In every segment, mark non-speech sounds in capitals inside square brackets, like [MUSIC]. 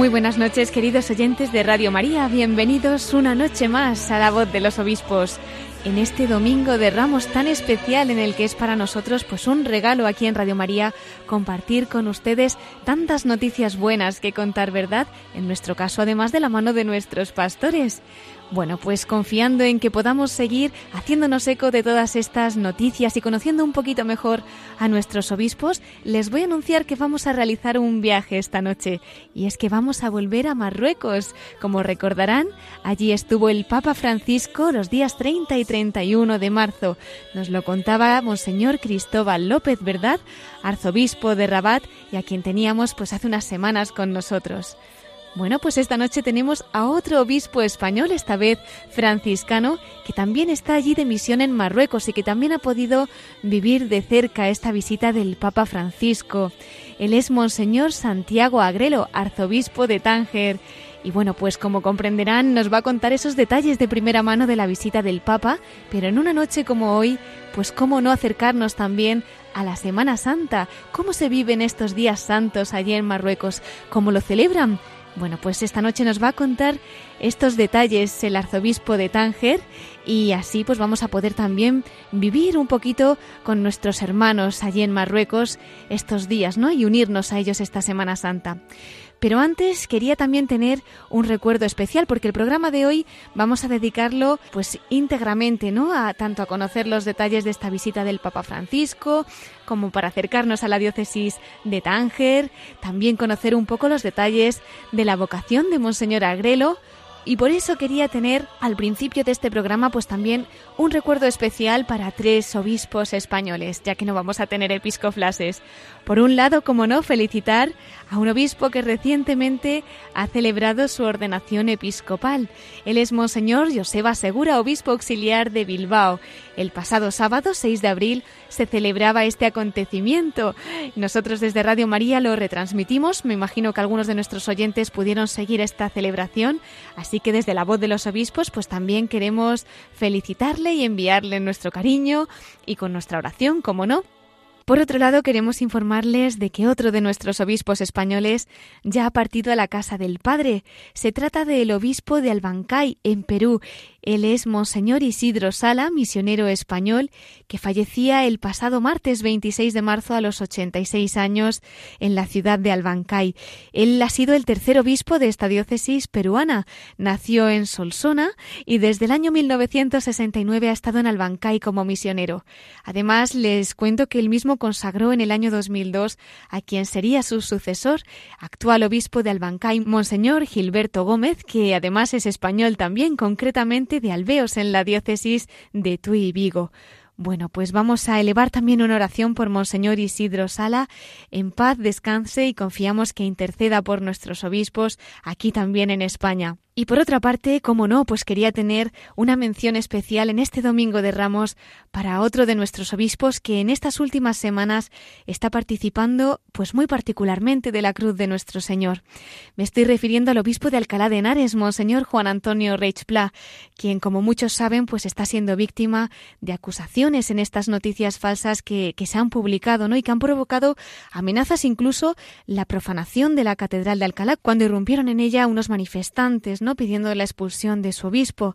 Muy buenas noches, queridos oyentes de Radio María. Bienvenidos una noche más a la voz de los obispos. En este domingo de Ramos tan especial en el que es para nosotros pues un regalo aquí en Radio María compartir con ustedes tantas noticias buenas que contar, ¿verdad? En nuestro caso además de la mano de nuestros pastores. Bueno, pues confiando en que podamos seguir haciéndonos eco de todas estas noticias y conociendo un poquito mejor a nuestros obispos, les voy a anunciar que vamos a realizar un viaje esta noche. Y es que vamos a volver a Marruecos. Como recordarán, allí estuvo el Papa Francisco los días 30 y 31 de marzo. Nos lo contaba Monseñor Cristóbal López, ¿verdad? Arzobispo de Rabat y a quien teníamos pues hace unas semanas con nosotros. Bueno, pues esta noche tenemos a otro obispo español, esta vez franciscano, que también está allí de misión en Marruecos y que también ha podido vivir de cerca esta visita del Papa Francisco. Él es Monseñor Santiago Agrelo, arzobispo de Tánger. Y bueno, pues como comprenderán, nos va a contar esos detalles de primera mano de la visita del Papa, pero en una noche como hoy, pues cómo no acercarnos también a la Semana Santa, cómo se viven estos días santos allí en Marruecos, cómo lo celebran bueno, pues esta noche nos va a contar estos detalles el arzobispo de Tánger y así pues vamos a poder también vivir un poquito con nuestros hermanos allí en Marruecos estos días, ¿no? Y unirnos a ellos esta Semana Santa. Pero antes quería también tener un recuerdo especial porque el programa de hoy vamos a dedicarlo pues íntegramente, ¿no? A tanto a conocer los detalles de esta visita del Papa Francisco, como para acercarnos a la diócesis de Tánger, también conocer un poco los detalles de la vocación de Monseñor Agrelo, y por eso quería tener al principio de este programa pues también un recuerdo especial para tres obispos españoles, ya que no vamos a tener episcoflases. Por un lado, como no, felicitar a un obispo que recientemente ha celebrado su ordenación episcopal. Él es Monseñor Joseba Segura, obispo auxiliar de Bilbao. El pasado sábado 6 de abril se celebraba este acontecimiento. Nosotros desde Radio María lo retransmitimos. Me imagino que algunos de nuestros oyentes pudieron seguir esta celebración. Así que desde la voz de los obispos, pues también queremos felicitarle y enviarle nuestro cariño y con nuestra oración, como no. Por otro lado, queremos informarles de que otro de nuestros obispos españoles ya ha partido a la casa del Padre. Se trata del obispo de Albancay, en Perú, él es Monseñor Isidro Sala, misionero español, que fallecía el pasado martes 26 de marzo a los 86 años en la ciudad de Albancay. Él ha sido el tercer obispo de esta diócesis peruana. Nació en Solsona y desde el año 1969 ha estado en Albancay como misionero. Además, les cuento que él mismo consagró en el año 2002 a quien sería su sucesor, actual obispo de Albancay, Monseñor Gilberto Gómez, que además es español también, concretamente de Alveos en la diócesis de Tui y Vigo. Bueno, pues vamos a elevar también una oración por Monseñor Isidro Sala. En paz descanse y confiamos que interceda por nuestros obispos aquí también en España. Y por otra parte, como no, pues quería tener una mención especial en este Domingo de Ramos para otro de nuestros obispos que en estas últimas semanas está participando pues muy particularmente de la cruz de nuestro Señor. Me estoy refiriendo al obispo de Alcalá de Henares, Monseñor Juan Antonio Reichpla, quien como muchos saben pues está siendo víctima de acusaciones en estas noticias falsas que, que se han publicado ¿no? y que han provocado amenazas incluso la profanación de la Catedral de Alcalá cuando irrumpieron en ella unos manifestantes ¿no? pidiendo la expulsión de su obispo.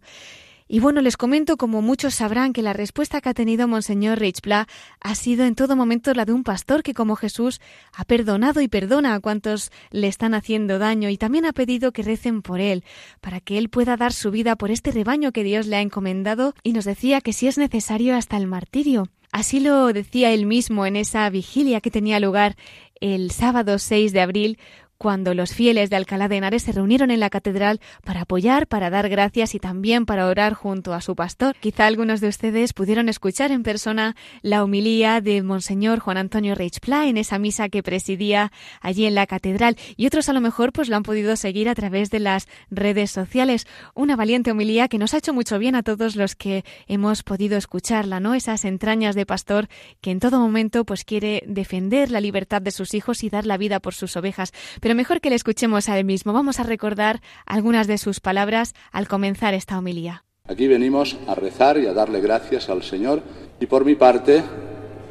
Y bueno, les comento, como muchos sabrán, que la respuesta que ha tenido Monseñor Richpla ha sido en todo momento la de un pastor que, como Jesús, ha perdonado y perdona a cuantos le están haciendo daño y también ha pedido que recen por él, para que él pueda dar su vida por este rebaño que Dios le ha encomendado y nos decía que si es necesario hasta el martirio. Así lo decía él mismo en esa vigilia que tenía lugar el sábado 6 de abril, cuando los fieles de Alcalá de Henares se reunieron en la catedral para apoyar, para dar gracias y también para orar junto a su pastor. Quizá algunos de ustedes pudieron escuchar en persona la homilía de Monseñor Juan Antonio Reichpla en esa misa que presidía allí en la catedral y otros a lo mejor pues lo han podido seguir a través de las redes sociales. Una valiente homilía que nos ha hecho mucho bien a todos los que hemos podido escucharla, ¿no? Esas entrañas de pastor que en todo momento pues quiere defender la libertad de sus hijos y dar la vida por sus ovejas. Pero mejor que le escuchemos a él mismo. Vamos a recordar algunas de sus palabras al comenzar esta homilía. Aquí venimos a rezar y a darle gracias al Señor y por mi parte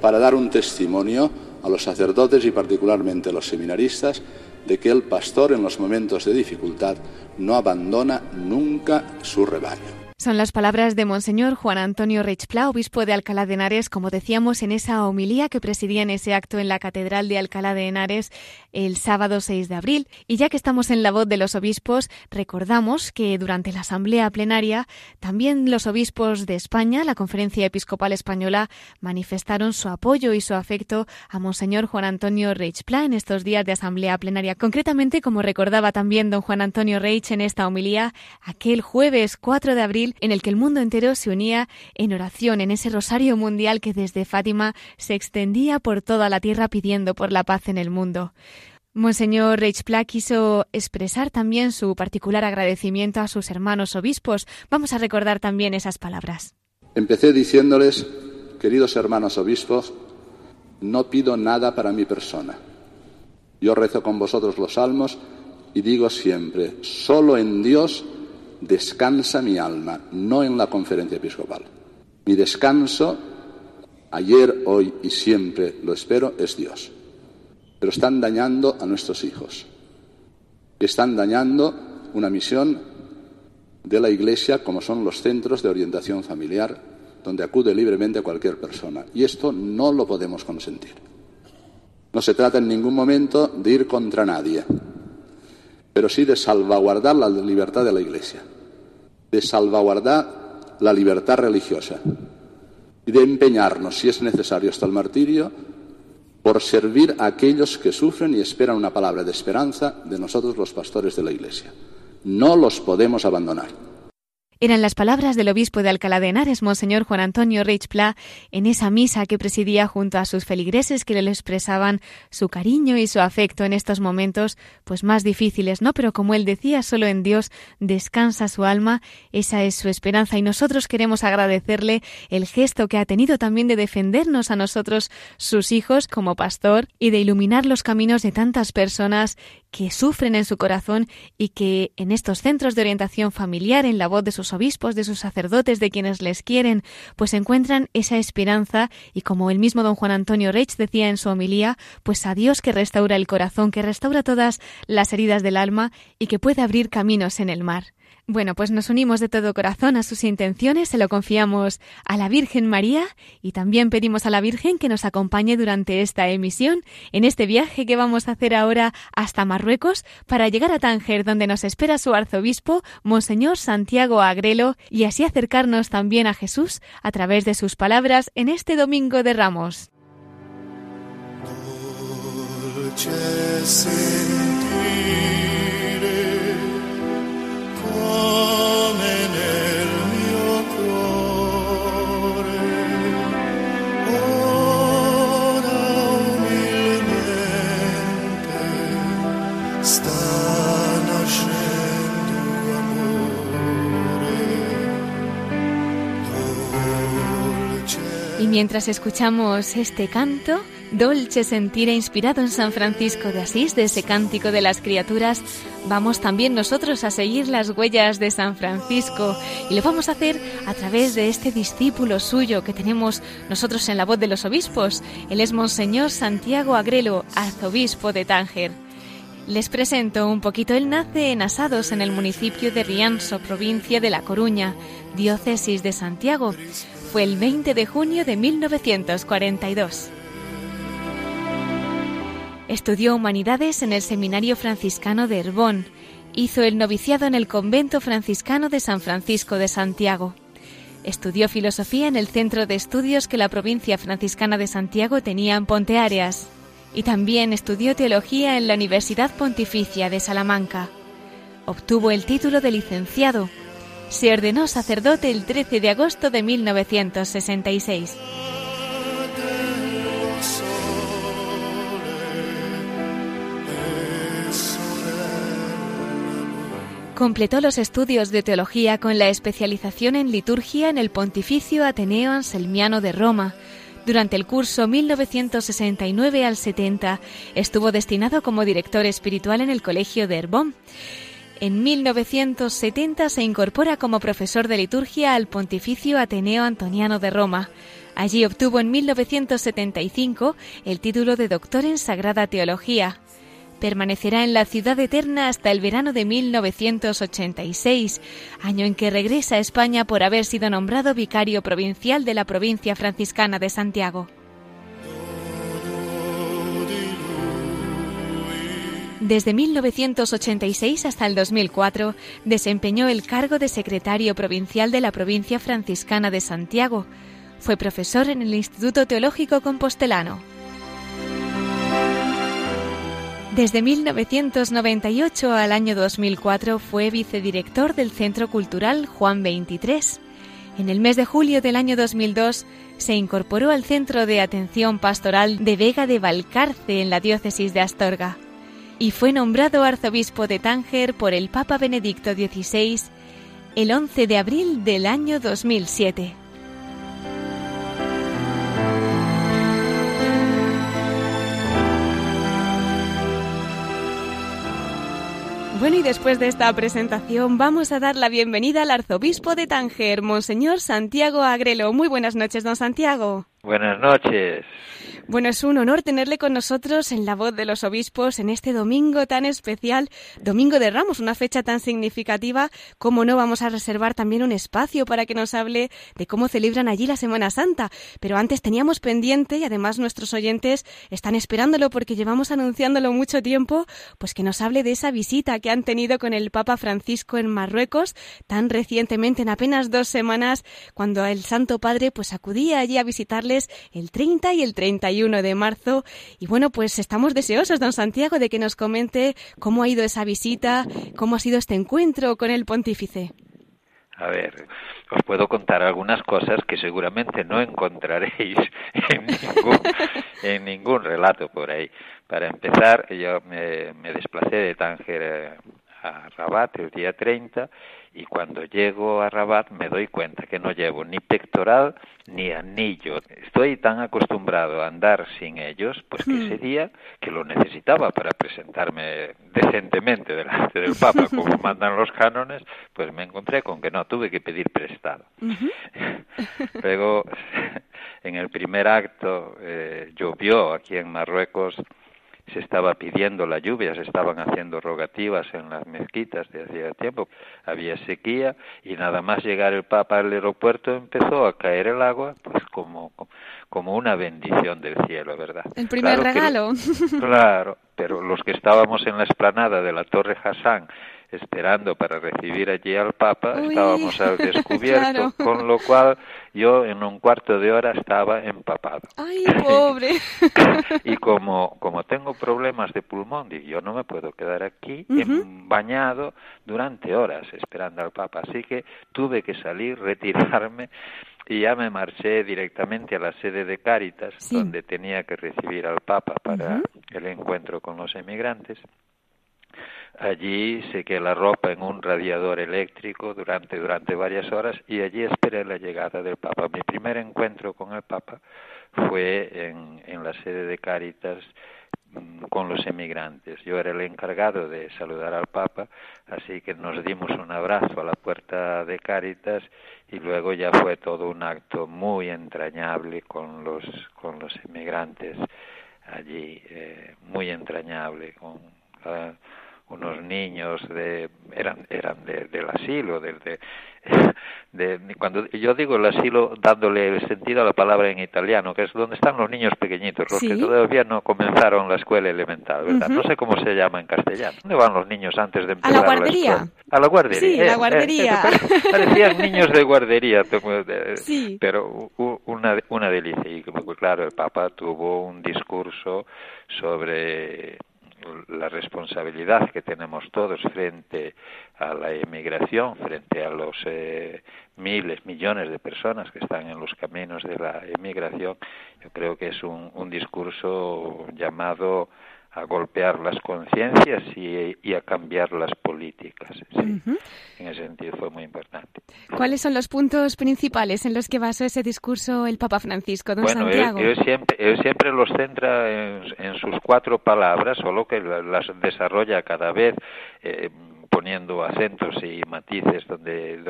para dar un testimonio a los sacerdotes y particularmente a los seminaristas de que el pastor en los momentos de dificultad no abandona nunca su rebaño. Son las palabras de Monseñor Juan Antonio Reichpla, obispo de Alcalá de Henares, como decíamos en esa homilía que presidía en ese acto en la Catedral de Alcalá de Henares el sábado 6 de abril. Y ya que estamos en la voz de los obispos, recordamos que durante la asamblea plenaria también los obispos de España, la Conferencia Episcopal Española, manifestaron su apoyo y su afecto a Monseñor Juan Antonio Reichpla en estos días de asamblea plenaria. Concretamente, como recordaba también don Juan Antonio Reich en esta homilía, aquel jueves 4 de abril en el que el mundo entero se unía en oración, en ese rosario mundial que desde Fátima se extendía por toda la tierra pidiendo por la paz en el mundo. Monseñor Reichpla quiso expresar también su particular agradecimiento a sus hermanos obispos. Vamos a recordar también esas palabras. Empecé diciéndoles, queridos hermanos obispos, no pido nada para mi persona. Yo rezo con vosotros los salmos y digo siempre, solo en Dios descansa mi alma, no en la conferencia episcopal. Mi descanso, ayer, hoy y siempre lo espero, es Dios. Pero están dañando a nuestros hijos. Están dañando una misión de la Iglesia como son los centros de orientación familiar, donde acude libremente cualquier persona. Y esto no lo podemos consentir. No se trata en ningún momento de ir contra nadie, pero sí de salvaguardar la libertad de la Iglesia de salvaguardar la libertad religiosa y de empeñarnos, si es necesario, hasta el martirio, por servir a aquellos que sufren y esperan una palabra de esperanza de nosotros los pastores de la Iglesia. No los podemos abandonar. Eran las palabras del obispo de Alcalá de Henares, Monseñor Juan Antonio Reichpla, en esa misa que presidía junto a sus feligreses que le expresaban su cariño y su afecto en estos momentos, pues más difíciles, ¿no? Pero como él decía, solo en Dios descansa su alma, esa es su esperanza y nosotros queremos agradecerle el gesto que ha tenido también de defendernos a nosotros, sus hijos, como pastor, y de iluminar los caminos de tantas personas que sufren en su corazón y que en estos centros de orientación familiar, en la voz de sus obispos, de sus sacerdotes, de quienes les quieren, pues encuentran esa esperanza y como el mismo don Juan Antonio Reich decía en su homilía, pues a Dios que restaura el corazón, que restaura todas las heridas del alma y que puede abrir caminos en el mar. Bueno, pues nos unimos de todo corazón a sus intenciones, se lo confiamos a la Virgen María y también pedimos a la Virgen que nos acompañe durante esta emisión, en este viaje que vamos a hacer ahora hasta Marruecos para llegar a Tánger, donde nos espera su arzobispo, Monseñor Santiago Agrelo, y así acercarnos también a Jesús a través de sus palabras en este Domingo de Ramos. Mientras escuchamos este canto, Dolce Sentire, inspirado en San Francisco de Asís, de ese cántico de las criaturas, vamos también nosotros a seguir las huellas de San Francisco y lo vamos a hacer a través de este discípulo suyo que tenemos nosotros en la voz de los obispos. Él es Monseñor Santiago Agrelo, arzobispo de Tánger. Les presento un poquito. Él nace en Asados, en el municipio de Rianso, provincia de La Coruña, diócesis de Santiago fue el 20 de junio de 1942. Estudió humanidades en el Seminario Franciscano de Herbón. Hizo el noviciado en el Convento Franciscano de San Francisco de Santiago. Estudió filosofía en el centro de estudios que la provincia franciscana de Santiago tenía en Ponteareas. y también estudió teología en la Universidad Pontificia de Salamanca. Obtuvo el título de licenciado. Se ordenó sacerdote el 13 de agosto de 1966. Completó los estudios de teología con la especialización en liturgia en el Pontificio Ateneo Anselmiano de Roma. Durante el curso 1969 al 70 estuvo destinado como director espiritual en el Colegio de Herbón. En 1970 se incorpora como profesor de liturgia al Pontificio Ateneo Antoniano de Roma. Allí obtuvo en 1975 el título de doctor en Sagrada Teología. Permanecerá en la ciudad eterna hasta el verano de 1986, año en que regresa a España por haber sido nombrado vicario provincial de la provincia franciscana de Santiago. Desde 1986 hasta el 2004 desempeñó el cargo de secretario provincial de la provincia franciscana de Santiago. Fue profesor en el Instituto Teológico Compostelano. Desde 1998 al año 2004 fue vicedirector del Centro Cultural Juan 23. En el mes de julio del año 2002 se incorporó al Centro de Atención Pastoral de Vega de Valcarce en la diócesis de Astorga y fue nombrado arzobispo de Tánger por el Papa Benedicto XVI el 11 de abril del año 2007. Bueno, y después de esta presentación vamos a dar la bienvenida al arzobispo de Tánger, Monseñor Santiago Agrelo. Muy buenas noches, don Santiago. Buenas noches. Bueno, es un honor tenerle con nosotros en la voz de los obispos en este domingo tan especial, Domingo de Ramos, una fecha tan significativa. como no vamos a reservar también un espacio para que nos hable de cómo celebran allí la Semana Santa? Pero antes teníamos pendiente y además nuestros oyentes están esperándolo porque llevamos anunciándolo mucho tiempo, pues que nos hable de esa visita que han tenido con el Papa Francisco en Marruecos tan recientemente, en apenas dos semanas, cuando el Santo Padre pues acudía allí a visitarles el 30 y el 31 de marzo. Y bueno, pues estamos deseosos, don Santiago, de que nos comente cómo ha ido esa visita, cómo ha sido este encuentro con el pontífice. A ver, os puedo contar algunas cosas que seguramente no encontraréis [LAUGHS] en ningún, en ningún relato por ahí. Para empezar, yo me, me desplacé de Tánger eh, a Rabat el día 30 y cuando llego a Rabat me doy cuenta que no llevo ni pectoral ni anillo. Estoy tan acostumbrado a andar sin ellos, pues que hmm. ese día que lo necesitaba para presentarme decentemente delante del Papa, [LAUGHS] como mandan los cánones, pues me encontré con que no, tuve que pedir prestado. [LAUGHS] Luego, en el primer acto, eh, llovió aquí en Marruecos se estaba pidiendo la lluvia, se estaban haciendo rogativas en las mezquitas de hacía tiempo, había sequía y nada más llegar el Papa al aeropuerto empezó a caer el agua, pues como, como una bendición del cielo, ¿verdad? El primer regalo. [LAUGHS] claro, pero los que estábamos en la explanada de la Torre Hassan esperando para recibir allí al Papa, estábamos al [LAUGHS] descubierto, con lo cual yo en un cuarto de hora estaba empapado. ¡Ay, [LAUGHS] pobre! y como, como tengo problemas de pulmón, y yo no me puedo quedar aquí bañado durante horas esperando al Papa, así que tuve que salir, retirarme y ya me marché directamente a la sede de Cáritas, donde tenía que recibir al Papa para el encuentro con los emigrantes. Allí sequé la ropa en un radiador eléctrico durante, durante varias horas y allí esperé la llegada del Papa. Mi primer encuentro con el Papa fue en, en la sede de Cáritas mm, con los emigrantes. Yo era el encargado de saludar al Papa, así que nos dimos un abrazo a la puerta de Cáritas y luego ya fue todo un acto muy entrañable con los, con los emigrantes allí, eh, muy entrañable, con unos niños de eran eran del asilo desde [LAUGHS] de, cuando yo digo el asilo dándole sentido a la palabra en italiano que es donde están los niños pequeñitos los que todavía no comenzaron la escuela elemental verdad no sé cómo se llama en castellano. Dónde van los niños antes de empezar a la guardería. a la guardería sí la guardería. [LAUGHS] parecían niños de guardería sí. pero una una delicia. Y claro el Papa tuvo un discurso sobre la responsabilidad que tenemos todos frente a la emigración, frente a los eh, miles, millones de personas que están en los caminos de la emigración, yo creo que es un, un discurso llamado a golpear las conciencias y, a cambiar las políticas. En ese sentido fue muy importante. ¿Cuáles son los puntos principales en los que basó ese discurso el Papa Francisco, don bueno, Santiago? Él, siempre, siempre los centra en, sus cuatro palabras, solo que las desarrolla cada vez. Eh, poniendo acentos y matices donde,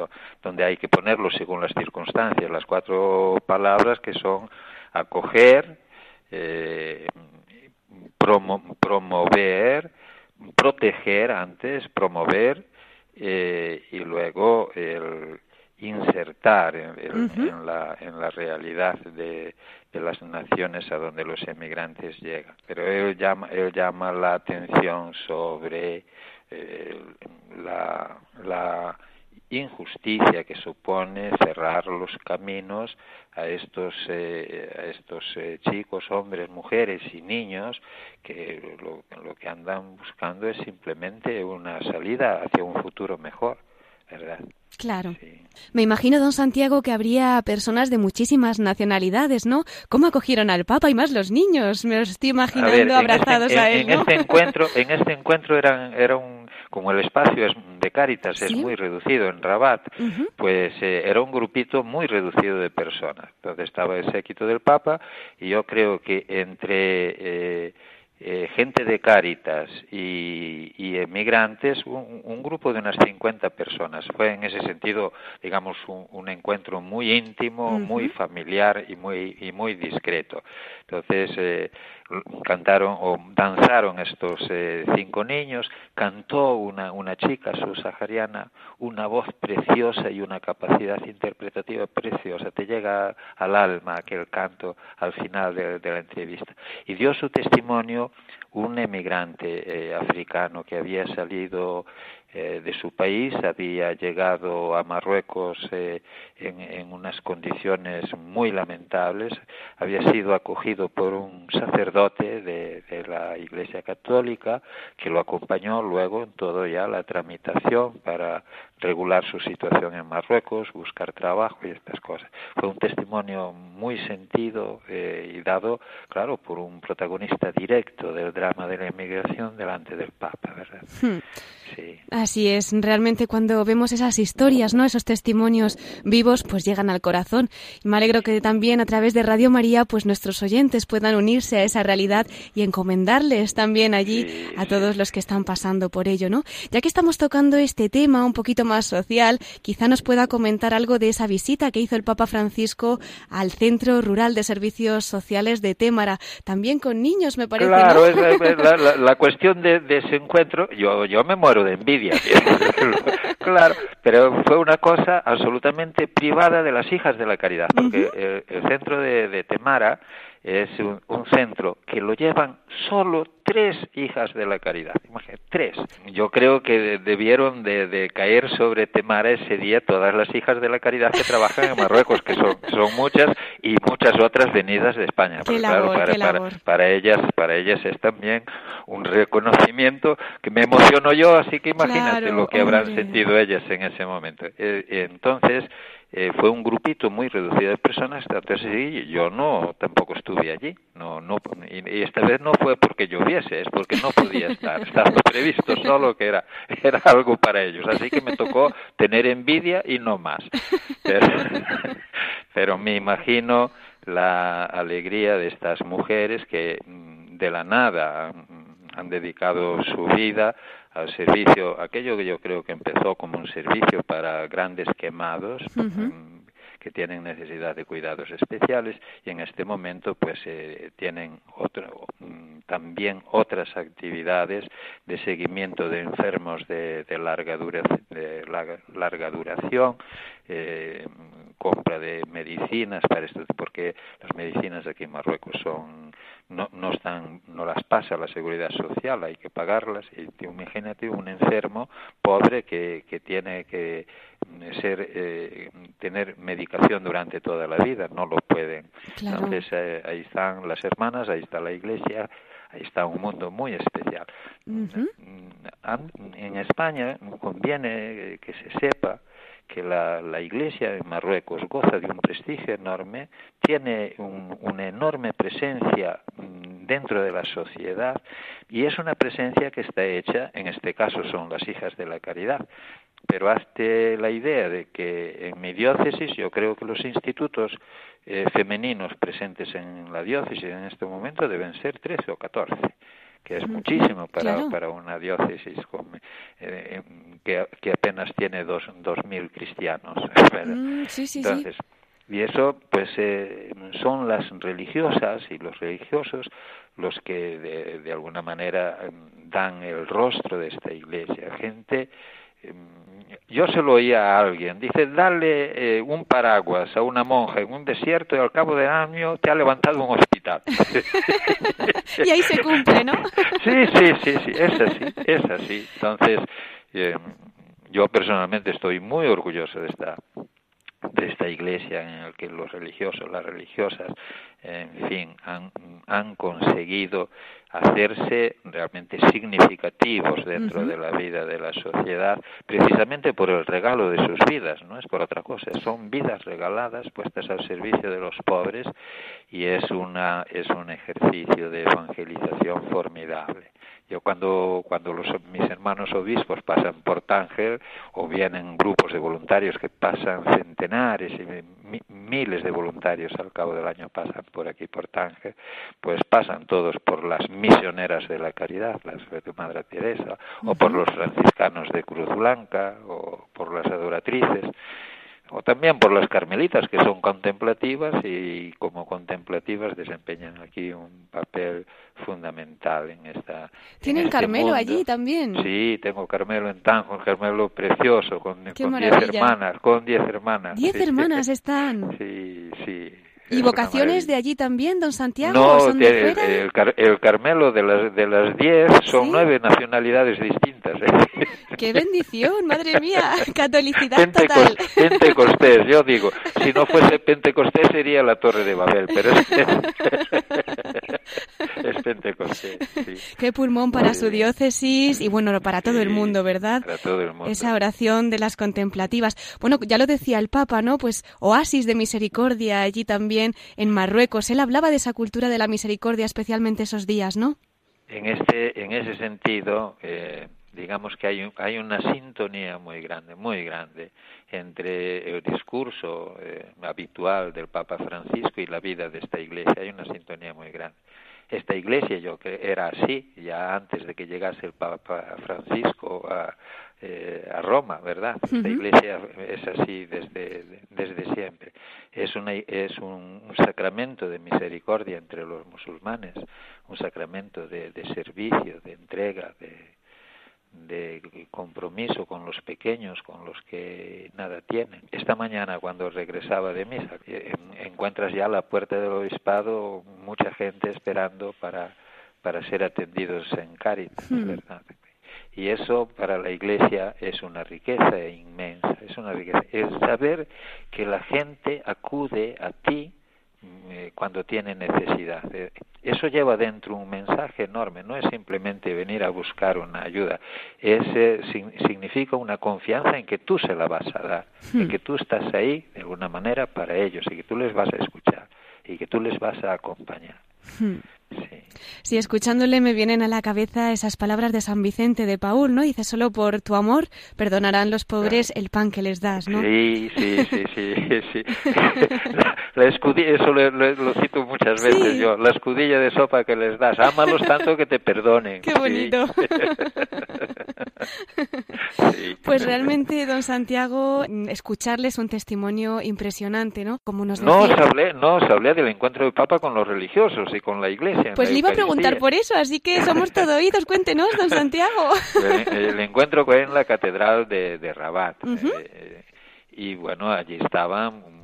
donde hay que ponerlos según las circunstancias. Las cuatro palabras que son acoger, eh, promover, proteger antes, promover eh, y luego el insertar en, la, en la realidad de, de, las naciones a donde los emigrantes llegan. Pero él llama, él llama la atención sobre eh, la, la injusticia que supone cerrar los caminos a estos eh, a estos eh, chicos, hombres, mujeres y niños que lo, lo, que andan buscando es simplemente una salida hacia un futuro mejor, ¿verdad? Claro. Me imagino, don Santiago, que habría personas de muchísimas nacionalidades, ¿no? ¿Cómo acogieron al Papa y más los niños? Me los estoy imaginando este abrazados a, él. En, este encuentro, en este encuentro eran, era un como el espacio es de Cáritas es muy reducido en Rabat, pues eh, era un grupito muy reducido de personas. Entonces estaba el séquito del Papa y yo creo que entre eh, eh, gente de Cáritas y, y emigrantes, un, grupo de unas 50 personas. Fue en ese sentido, digamos, un, encuentro muy íntimo, muy familiar y muy, y muy discreto. Entonces, eh, cantaron o danzaron estos eh, cinco niños, cantó una, una chica subsahariana, una voz preciosa y una capacidad interpretativa preciosa, te llega al alma aquel canto al final de, la entrevista. Y dio su testimonio un emigrante eh, africano que había salido eh, de su país, había llegado a Marruecos eh, en, unas condiciones muy lamentables, había sido acogido por un sacerdote de, la Iglesia Católica que lo acompañó luego en todo ya la tramitación para regular su situación en Marruecos, buscar trabajo y estas cosas. Fue un testimonio muy sentido eh, y dado, claro, por un protagonista directo del drama de la inmigración delante del Papa, ¿verdad? Hmm. Sí. Así es, realmente cuando vemos esas historias, ¿no? Esos testimonios vivos, pues llegan al corazón. Y me alegro que también a través de Radio María, pues nuestros oyentes puedan unirse a esa realidad y encomendarles también allí a todos los que están pasando por ello, ¿no? Ya que estamos tocando este tema un poquito más social, quizá nos pueda comentar algo de esa visita que hizo el Papa Francisco al Centro Rural de Servicios Sociales de Témara, también con niños, me parece. Claro, es, la, cuestión de, ese encuentro, yo, yo me muero de envidia. [LAUGHS] claro, pero fue una cosa absolutamente privada de las hijas de la caridad, porque el, centro de, de Temara es un, centro que lo llevan solo tres hijas de la caridad, imagínate, tres. Yo creo que debieron de, caer sobre Temara ese día todas las hijas de la caridad que trabajan en Marruecos, que son, son muchas y muchas otras venidas de España. claro, para, para, ellas, para ellas es también un reconocimiento que me emocionó yo, así que imagínate lo que habrán sentido ellas en ese momento. Eh, entonces, eh, fue un grupito muy reducido de personas, sí, yo no, tampoco estuve allí, no, no, y, esta vez no fue porque lloviese, es porque no podía estar, [LAUGHS] estaba previsto solo que era, [LAUGHS] era algo para ellos, así que me tocó tener envidia y no más. Pero, [LAUGHS] pero me imagino la alegría de estas mujeres que mm, de la nada mm, han dedicado su vida al servicio, aquello que yo creo que empezó como un servicio para grandes quemados, que tienen necesidad de cuidados especiales y en este momento pues eh, tienen otro mm, también otras actividades de seguimiento de enfermos de, larga, de larga, duración, eh, compra de medicinas para esto, porque las medicinas aquí en Marruecos son no, no están no las pasa la seguridad social, hay que pagarlas. Y imagínate un enfermo pobre que, que tiene que ser eh, tener medicación durante toda la vida, no lo pueden. Entonces eh, ahí están las hermanas, ahí está la iglesia, ahí está un mundo muy especial. En España conviene que se sepa que la, la, Iglesia en Marruecos goza de un prestigio enorme, tiene una enorme presencia mm, dentro de la sociedad y es una presencia que está hecha, en este caso son las hijas de la caridad, pero hazte la idea de que en mi diócesis yo creo que los institutos eh, femeninos presentes en la diócesis en este momento deben ser 13 o 14 que es muchísimo para, para una diócesis eh, que, que, apenas tiene dos, dos mil cristianos. [LAUGHS] Mm, sí, sí, Entonces, y eso, pues, eh, son las religiosas y los religiosos los que de, de alguna manera dan el rostro de esta iglesia. Gente yo se lo oía a alguien, dice, dale eh, un paraguas a una monja en un desierto y al cabo de año te ha levantado un hospital. [LAUGHS] y ahí se cumple, ¿no? [LAUGHS] sí, sí, sí, sí, es así, es así. Entonces, eh, yo personalmente estoy muy orgulloso de esta de esta iglesia en la que los religiosos, las religiosas, en fin, han, han conseguido hacerse realmente significativos dentro de la vida de la sociedad, precisamente por el regalo de sus vidas, no es por otra cosa, son vidas regaladas puestas al servicio de los pobres y es una es un ejercicio de evangelización formidable. Yo cuando, cuando los, mis hermanos obispos pasan por Tánger, o vienen grupos de voluntarios que pasan centenares y miles de voluntarios al cabo del año pasan por aquí por Tánger, pues pasan todos por las misioneras de la caridad, las de Madre Teresa, o por los franciscanos de Cruz Blanca, o por las adoratrices o también por las carmelitas que son contemplativas y como contemplativas desempeñan aquí un papel fundamental en esta tienen este Carmelo allí también. Sí tengo Carmelo en Tanjo un Carmelo precioso con, diez hermanas con diez hermanas diez hermanas [LAUGHS] están. Sí sí ¿Y vocaciones de allí también, don Santiago? No, son de el, el, Carmelo de las de las diez son nueve nacionalidades distintas. ¿eh? [LAUGHS] ¡Qué bendición, madre mía! [LAUGHS] Catolicidad total. [LAUGHS] Pentecostés, yo digo, si no fuese Pentecostés sería la Torre de Babel, pero es, es Pentecostés. Sí. Qué pulmón para su diócesis y bueno, para todo el mundo, ¿verdad? Para todo el mundo. Esa oración de las contemplativas. Bueno, ya lo decía el Papa, ¿no? Pues oasis de misericordia allí también en Marruecos. Él hablaba de esa cultura de la misericordia especialmente esos días, ¿no? En, este, en ese sentido, eh, digamos que hay, hay una sintonía muy grande, muy grande entre el discurso eh, habitual del Papa Francisco y la vida de esta iglesia. Hay una sintonía muy grande. Esta iglesia yo que era así ya antes de que llegase el Papa Francisco a, eh, a Roma, ¿verdad? La iglesia es así desde, desde siempre. Es, una, es un, sacramento de misericordia entre los musulmanes, un sacramento de, de servicio, de entrega, de, de compromiso con los pequeños, con los que nada tienen. Esta mañana cuando regresaba de misa, encuentras ya a la puerta del obispado mucha gente esperando para, para ser atendidos en Cáritas, ¿verdad? Y eso para la Iglesia es una riqueza inmensa, es una riqueza. Es saber que la gente acude a ti mm, eh, cuando tiene necesidad. Eh, eso lleva dentro un mensaje enorme, no es simplemente venir a buscar una ayuda, es, eh, significa una confianza en que tú se la vas a dar, en hmm. que tú estás ahí de alguna manera para ellos y que tú les vas a escuchar y que tú les vas a acompañar. Hmm. Sí. escuchándole me vienen a la cabeza esas palabras de San Vicente de Paul, ¿no? Dice, solo por tu amor perdonarán los pobres el pan que les das, ¿no? Sí, sí, sí, sí, [LAUGHS] sí. La, escudilla, eso lo, cito muchas veces yo, la escudilla de sopa que les das, ámalos tanto que te perdonen. Qué bonito. [LAUGHS] Pues realmente, don Santiago, escucharles un testimonio impresionante, ¿no? Como nos no, se hablé, no, se hablé del encuentro del Papa con los religiosos y con la Iglesia. Pues le iba a preguntar por eso, así que somos todo oídos. Cuéntenos, don Santiago. el, encuentro fue en la catedral de, Rabat. y bueno, allí estaban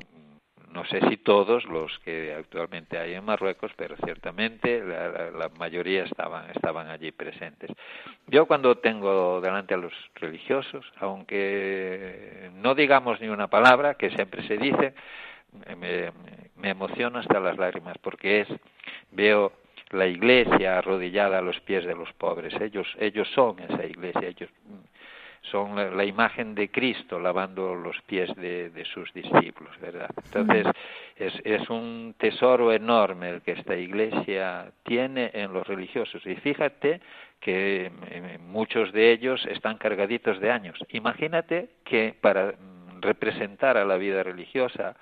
no sé si todos los que actualmente hay en Marruecos, pero ciertamente la, mayoría estaban, estaban allí presentes. Yo cuando tengo delante a los religiosos, aunque no digamos ni una palabra, que siempre se dice, me, me emociono hasta las lágrimas, porque es, veo la iglesia arrodillada a los pies de los pobres, ellos, ellos son esa iglesia, ellos son la, imagen de Cristo lavando los pies de, sus discípulos, ¿verdad? Entonces, es, es, un tesoro enorme el que esta iglesia tiene en los religiosos. Y fíjate que eh, muchos de ellos están cargaditos de años. Imagínate que para representar a la vida religiosa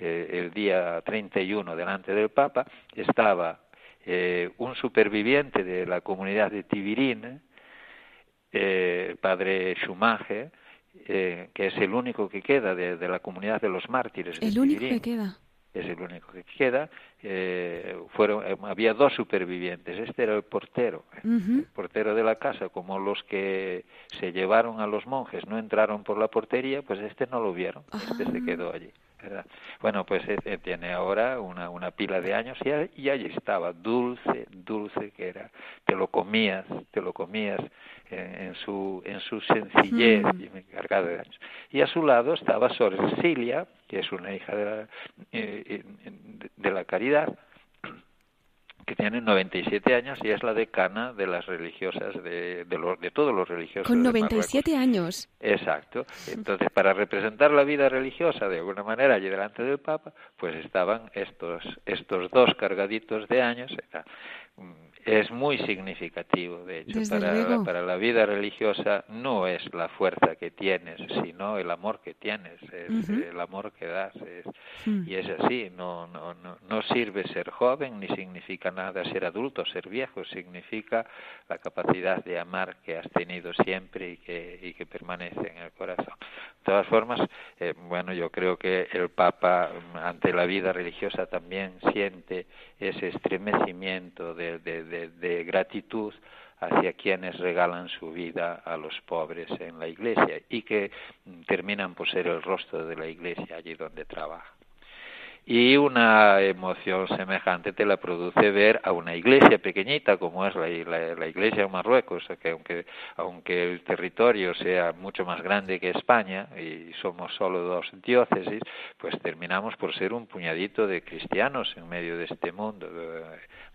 eh, el día 31 delante del Papa estaba eh, un superviviente de la comunidad de Tibirín, eh, padre Schumacher, eh, que es el único que queda de, la comunidad de los mártires. El único que queda. Es el único que queda. Eh, fueron, eh, había dos supervivientes. Este era el portero, el portero de la casa. Como los que se llevaron a los monjes no entraron por la portería, pues este no lo vieron. Este se quedó allí. Bueno, pues tiene ahora una, una pila de años y, y allí estaba, dulce, dulce que era. Te lo comías, te lo comías en, su, en su sencillez y cargada de años. Y a su lado estaba Sor Cecilia, que es una hija de la, eh, eh, de la caridad, que tiene 97 años y es la decana de las religiosas de, de, los, de todos los religiosos. Con 97 años. Exacto. [LAUGHS] Entonces, para representar la vida religiosa de alguna manera allí delante del Papa, pues estaban estos, estos dos cargaditos de años es muy significativo, de hecho, para la, para la, vida religiosa no es la fuerza que tienes, sino el amor que tienes, es el amor que das, hmm. y es así, no, no, no, no, sirve ser joven, ni significa nada ser adulto, ser viejo, significa la capacidad de amar que has tenido siempre y que, y que permanece en el corazón. De todas formas, eh, bueno, yo creo que el Papa ante la vida religiosa también siente ese estremecimiento de, de, gratitud hacia quienes regalan su vida a los pobres en la iglesia y que terminan por ser el rostro de la iglesia allí donde trabaja y una emoción semejante te la produce ver a una iglesia pequeñita como es la, la, iglesia en Marruecos, que aunque, aunque el territorio sea mucho más grande que España y somos solo dos diócesis, pues terminamos por ser un puñadito de cristianos en medio de este mundo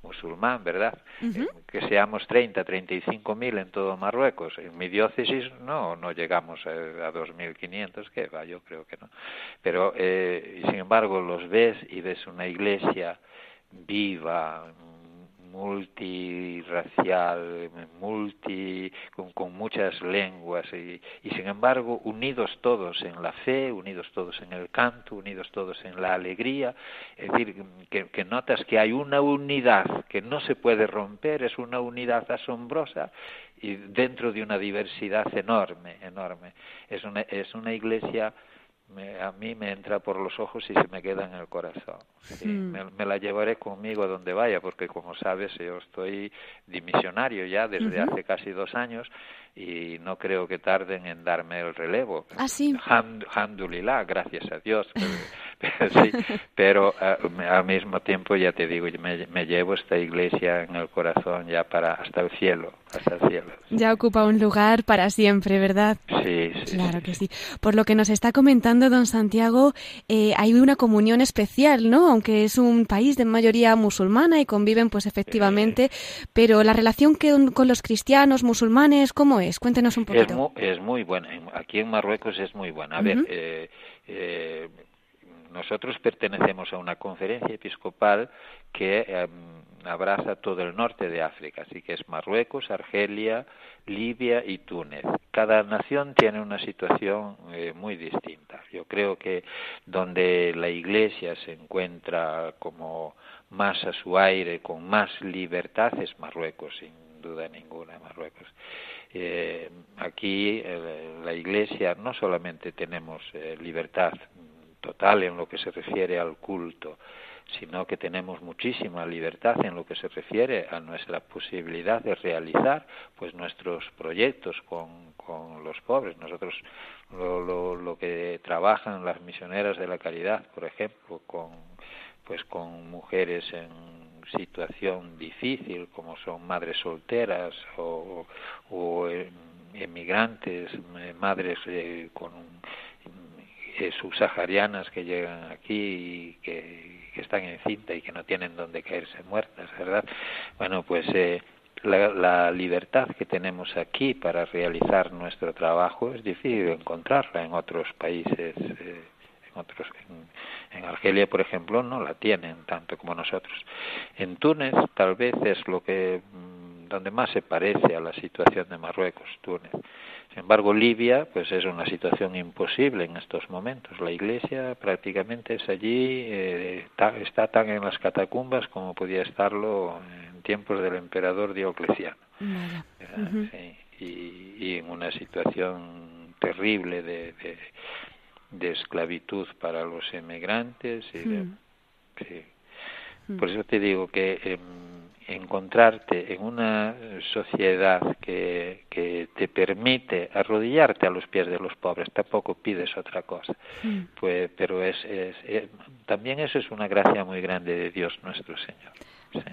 musulmán, ¿verdad? Eh, que seamos 30, 35 mil en todo Marruecos. En mi diócesis no, no llegamos a, a 2.500, que va, yo creo que no. Pero, eh, sin embargo, los y ves una iglesia viva, multirracial, multi, con, muchas lenguas y, sin embargo unidos todos en la fe, unidos todos en el canto, unidos todos en la alegría, es decir, que, notas que hay una unidad que no se puede romper, es una unidad asombrosa y dentro de una diversidad enorme, enorme. Es una, es una iglesia a mí me entra por los ojos y se me queda en el corazón. Hmm. me, la llevaré conmigo a donde vaya, porque como sabes, yo estoy dimisionario ya desde hace casi dos años y no creo que tarden en darme el relevo. Ah, sí. gracias a Dios. Pero, [LAUGHS] sí, pero eh, al mismo tiempo, ya te digo, me, me, llevo esta iglesia en el corazón ya para hasta el cielo, hasta el cielo. Ya ocupa un lugar para siempre, ¿verdad? Sí, sí. Claro que sí. Por lo que nos está comentando don Santiago, eh, hay una comunión especial, ¿no? Aunque es un país de mayoría musulmana y conviven, pues efectivamente, pero la relación que, con los cristianos musulmanes, ¿cómo es? Cuéntenos un poquito. Es muy, es muy buena. Aquí en Marruecos es muy buena. A ver, eh, eh, nosotros pertenecemos a una conferencia episcopal que em, abraza todo el norte de África, así que es Marruecos, Argelia, Libia y Túnez. Cada nación tiene una situación eh, muy distinta. Yo creo que donde la Iglesia se encuentra como más a su aire, con más libertad, es Marruecos, sin duda ninguna, Marruecos. Eh, aquí eh, la Iglesia no solamente tenemos eh, libertad total en lo que se refiere al culto, sino que tenemos muchísima libertad en lo que se refiere a nuestra posibilidad de realizar pues nuestros proyectos con, con los pobres. Nosotros lo, lo, lo que trabajan las misioneras de la caridad, por ejemplo, con pues con mujeres en situación difícil como son madres solteras o, o emigrantes, madres eh, con eh, subsaharianas que llegan aquí y que, están en cinta y que no tienen donde caerse muertas, ¿verdad? Bueno, pues eh, la, libertad que tenemos aquí para realizar nuestro trabajo es difícil encontrarla en otros países. Eh, otros en, en, Argelia por ejemplo no la tienen tanto como nosotros en Túnez tal vez es lo que mm, donde más se parece a la situación de Marruecos Túnez sin embargo, Libia, pues es una situación imposible en estos momentos. La Iglesia prácticamente es allí, eh, está, está, tan en las catacumbas como podía estarlo en tiempos del emperador Diocleciano. sí, y, y, en una situación terrible de, de, de esclavitud para los emigrantes. Y de, mm. sí. mm. Por eso te digo que. Eh, encontrarte en una sociedad que, que, te permite arrodillarte a los pies de los pobres, tampoco pides otra cosa. Mm. Pues, pero es, es, es, también eso es una gracia muy grande de Dios nuestro Señor.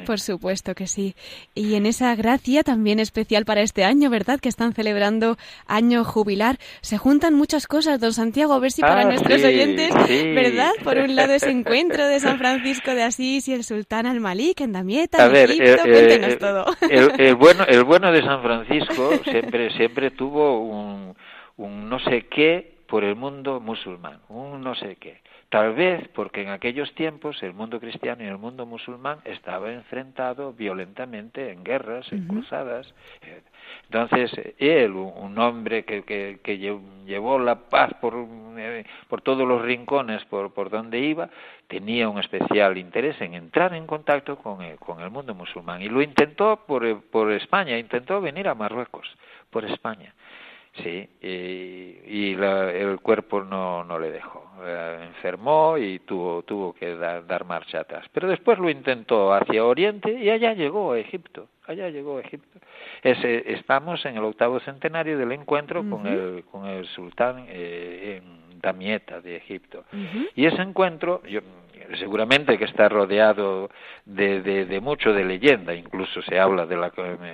Por supuesto que sí. Y en esa gracia también especial para este año, ¿verdad? Que están celebrando año jubilar. Se juntan muchas cosas, don Santiago, a ver si para ah, nuestros sí, oyentes, sí. ¿verdad? Por un lado ese encuentro de San Francisco de Asís y el sultán al-Malik en Damieta, a en ver, Egipto, eh, cuéntenos eh, todo. El, el, [LAUGHS] bueno, el bueno de San Francisco siempre, siempre tuvo un, un no sé qué por el mundo musulmán, un no sé qué Tal vez porque en aquellos tiempos el mundo cristiano y el mundo musulmán estaba enfrentado violentamente en guerras, en cruzadas. Entonces, él, un hombre que, que, que llevó la paz por, eh, por todos los rincones por, por donde iba, tenía un especial interés en entrar en contacto con el, con el mundo musulmán. Y lo intentó por, por España, intentó venir a Marruecos, por España. Sí, y, y la, el cuerpo no, no le dejó. Eh, enfermó y tuvo, tuvo que dar, dar, marcha atrás. Pero después lo intentó hacia Oriente y allá llegó a Egipto. Allá llegó a Egipto. Ese, estamos en el octavo centenario del encuentro uh -huh. con, el, con el sultán eh, en Damieta de Egipto. Uh -huh. Y ese encuentro, yo, seguramente que está rodeado de, de, mucho de leyenda, incluso se habla de la,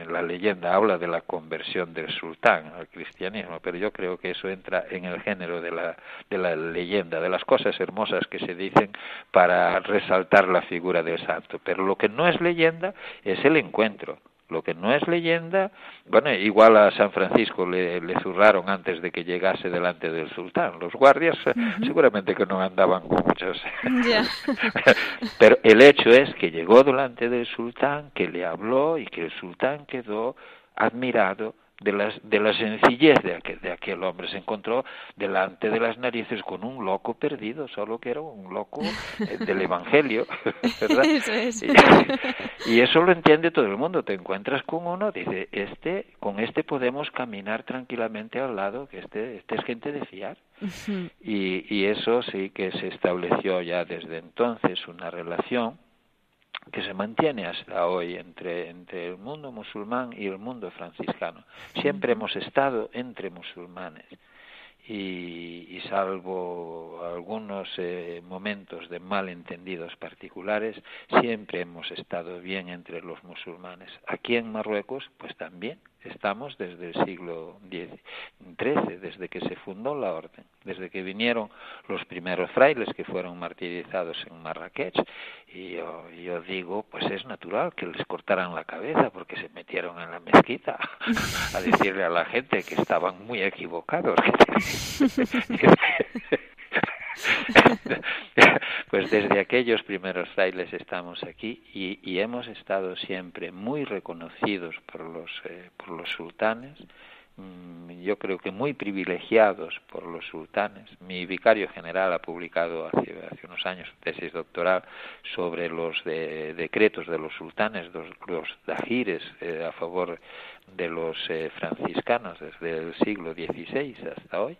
la leyenda, habla de la conversión del sultán al cristianismo, pero yo creo que eso entra en el género de la, de la leyenda, de las cosas hermosas que se dicen para resaltar la figura del santo. Pero lo que no es leyenda es el encuentro, lo que no es leyenda, bueno, igual a San Francisco le, le, zurraron antes de que llegase delante del sultán. Los guardias uh -huh. seguramente que no andaban con muchos. Yeah. [LAUGHS] Pero el hecho es que llegó delante del sultán, que le habló y que el sultán quedó admirado de, las, de la sencillez de aquel, de aquel hombre. Se encontró delante de las narices con un loco perdido, solo que era un loco eh, del Evangelio, [LAUGHS] ¿verdad? [LAUGHS] Eso es. Y, y, eso lo entiende todo el mundo. Te encuentras con uno, dice, este, con este podemos caminar tranquilamente al lado, que este, este es gente de fiar. Uh -huh. y, y eso sí que se estableció ya desde entonces una relación que se mantiene hasta hoy entre, entre el mundo musulmán y el mundo franciscano. Siempre hemos estado entre musulmanes y, y salvo algunos eh, momentos de malentendidos particulares, siempre hemos estado bien entre los musulmanes. Aquí en Marruecos, pues también estamos desde el siglo XIII, desde que se fundó la orden, desde que vinieron los primeros frailes que fueron martirizados en Marrakech. Y yo, yo, digo, pues es natural que les cortaran la cabeza porque se metieron en la mezquita a decirle a la gente que estaban muy equivocados. [LAUGHS] [LAUGHS] [LAUGHS] [LAUGHS] pues desde aquellos primeros frailes estamos aquí y, hemos estado siempre muy reconocidos por los, eh, por los sultanes, mm, yo creo que muy privilegiados por los sultanes. Mi vicario general ha publicado hace, unos años tesis doctoral sobre los de, decretos de los sultanes, los, los dajires eh, a favor de los eh, franciscanos desde el siglo XVI hasta hoy,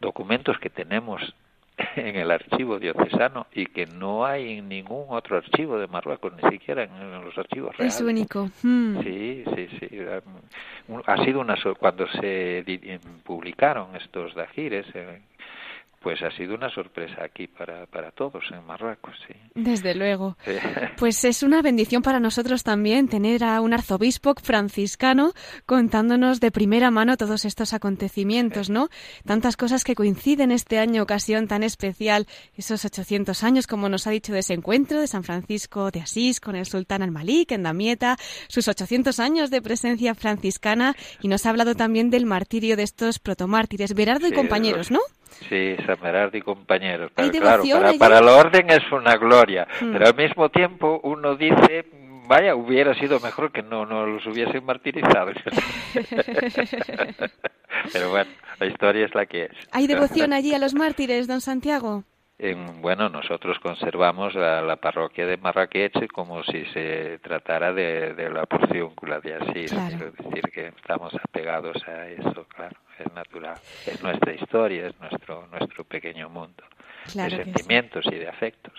documentos que tenemos [LAUGHS] en el archivo diocesano y que no hay en ningún otro archivo de Marruecos, ni siquiera en, los archivos reales. Es único. Mm. Sí, sí, sí. Ha sido una cuando se publicaron estos dajires eh, pues ha sido una sorpresa aquí para, para todos en Marruecos, sí. Desde luego. [LAUGHS] Pues es una bendición para nosotros también tener a un arzobispo franciscano contándonos de primera mano todos estos acontecimientos, ¿no? Tantas cosas que coinciden este año, ocasión tan especial, esos 800 años, como nos ha dicho, de ese encuentro de San Francisco de Asís con el sultán al-Malik en Damieta, sus 800 años de presencia franciscana y nos ha hablado también del martirio de estos protomártires, Berardo y compañeros, ¿no? Sí, San Berardo y compañeros. Pero claro, para, para, la orden es una gloria, hmm. pero al mismo tiempo uno dice, vaya, hubiera sido mejor que no, no los hubiesen martirizado. [LAUGHS] pero bueno, la historia es la que es. ¿Hay devoción allí a los mártires, don Santiago? [LAUGHS] En, bueno, nosotros conservamos la, parroquia de Marrakech como si se tratara de, la porciúncula de Asís. Quiero decir que estamos apegados a eso, claro, es natural. Es nuestra historia, es nuestro, nuestro pequeño mundo de sentimientos y de afectos.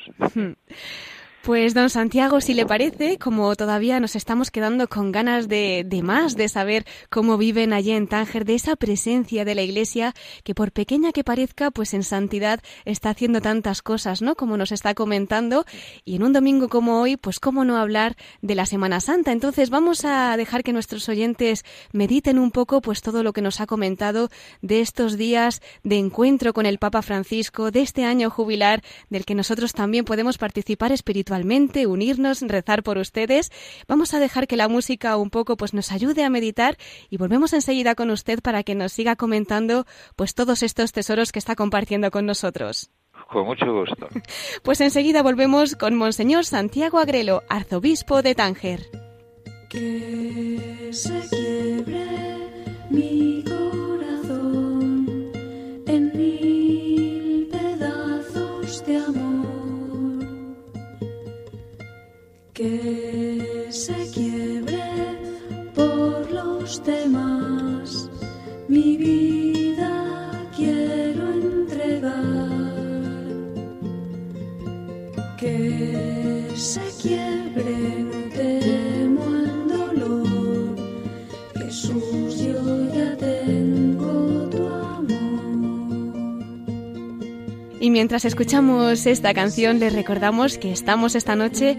Pues don Santiago, si le parece, como todavía nos estamos quedando con ganas de, de, más, de saber cómo viven allí en Tánger, de esa presencia de la Iglesia que por pequeña que parezca, pues en santidad está haciendo tantas cosas, ¿no? Como nos está comentando. Y en un domingo como hoy, pues cómo no hablar de la Semana Santa. Entonces vamos a dejar que nuestros oyentes mediten un poco, pues todo lo que nos ha comentado de estos días de encuentro con el Papa Francisco, de este año jubilar, del que nosotros también podemos participar espiritualmente unirnos, rezar por ustedes. Vamos a dejar que la música un poco pues nos ayude a meditar y volvemos enseguida con usted para que nos siga comentando pues todos estos tesoros que está compartiendo con nosotros. Con mucho gusto. [LAUGHS] Pues enseguida volvemos con Monseñor Santiago Agrelo, arzobispo de Tánger. Que se quiebre mientras escuchamos esta canción, les recordamos que estamos esta noche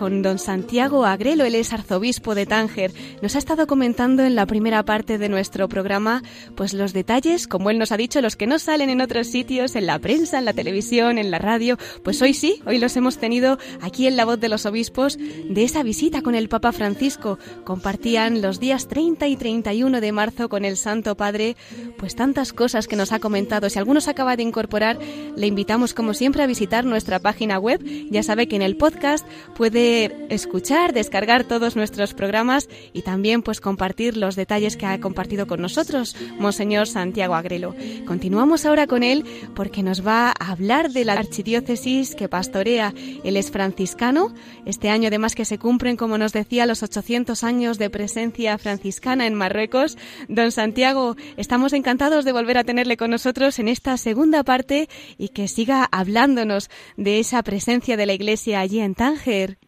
con don Santiago Agrelo, él es arzobispo de Tánger. Nos ha estado comentando en la primera parte de nuestro programa pues los detalles, como él nos ha dicho, los que no salen en otros sitios, en la prensa, en la televisión, en la radio. Pues hoy sí, hoy los hemos tenido aquí en La Voz de los Obispos de esa visita con el Papa Francisco. Compartían los días 30 y 31 de marzo con el Santo Padre pues tantas cosas que nos ha comentado. Si alguno se acaba de incorporar, le invitamos como siempre a visitar nuestra página web. Ya sabe que en el podcast puede escuchar, descargar todos nuestros programas y también pues compartir los detalles que ha compartido con nosotros Monseñor Santiago Agrelo. Continuamos ahora con él porque nos va a hablar de la archidiócesis que pastorea. Él es franciscano. Este año además que se cumplen, como nos decía, los 800 años de presencia franciscana en Marruecos. Don Santiago, estamos encantados de volver a tenerle con nosotros en esta segunda parte y que siga hablándonos de esa presencia de la Iglesia allí en Tánger.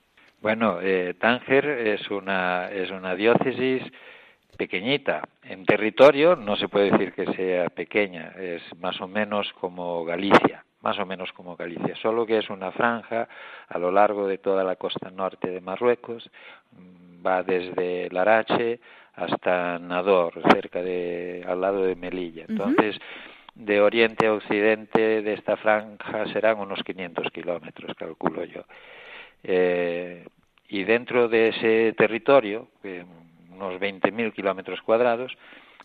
Bueno, eh, Tánger es una, es una diócesis pequeñita. En territorio no se puede decir que sea pequeña, es más o menos como Galicia, más o menos como Galicia, solo que es una franja a lo largo de toda la costa norte de Marruecos, va desde Larache hasta Nador, cerca de, al lado de Melilla. Entonces, de oriente a occidente de esta franja serán unos 500 kilómetros, calculo yo. Eh, y dentro de ese territorio, unos 20.000 kilómetros cuadrados,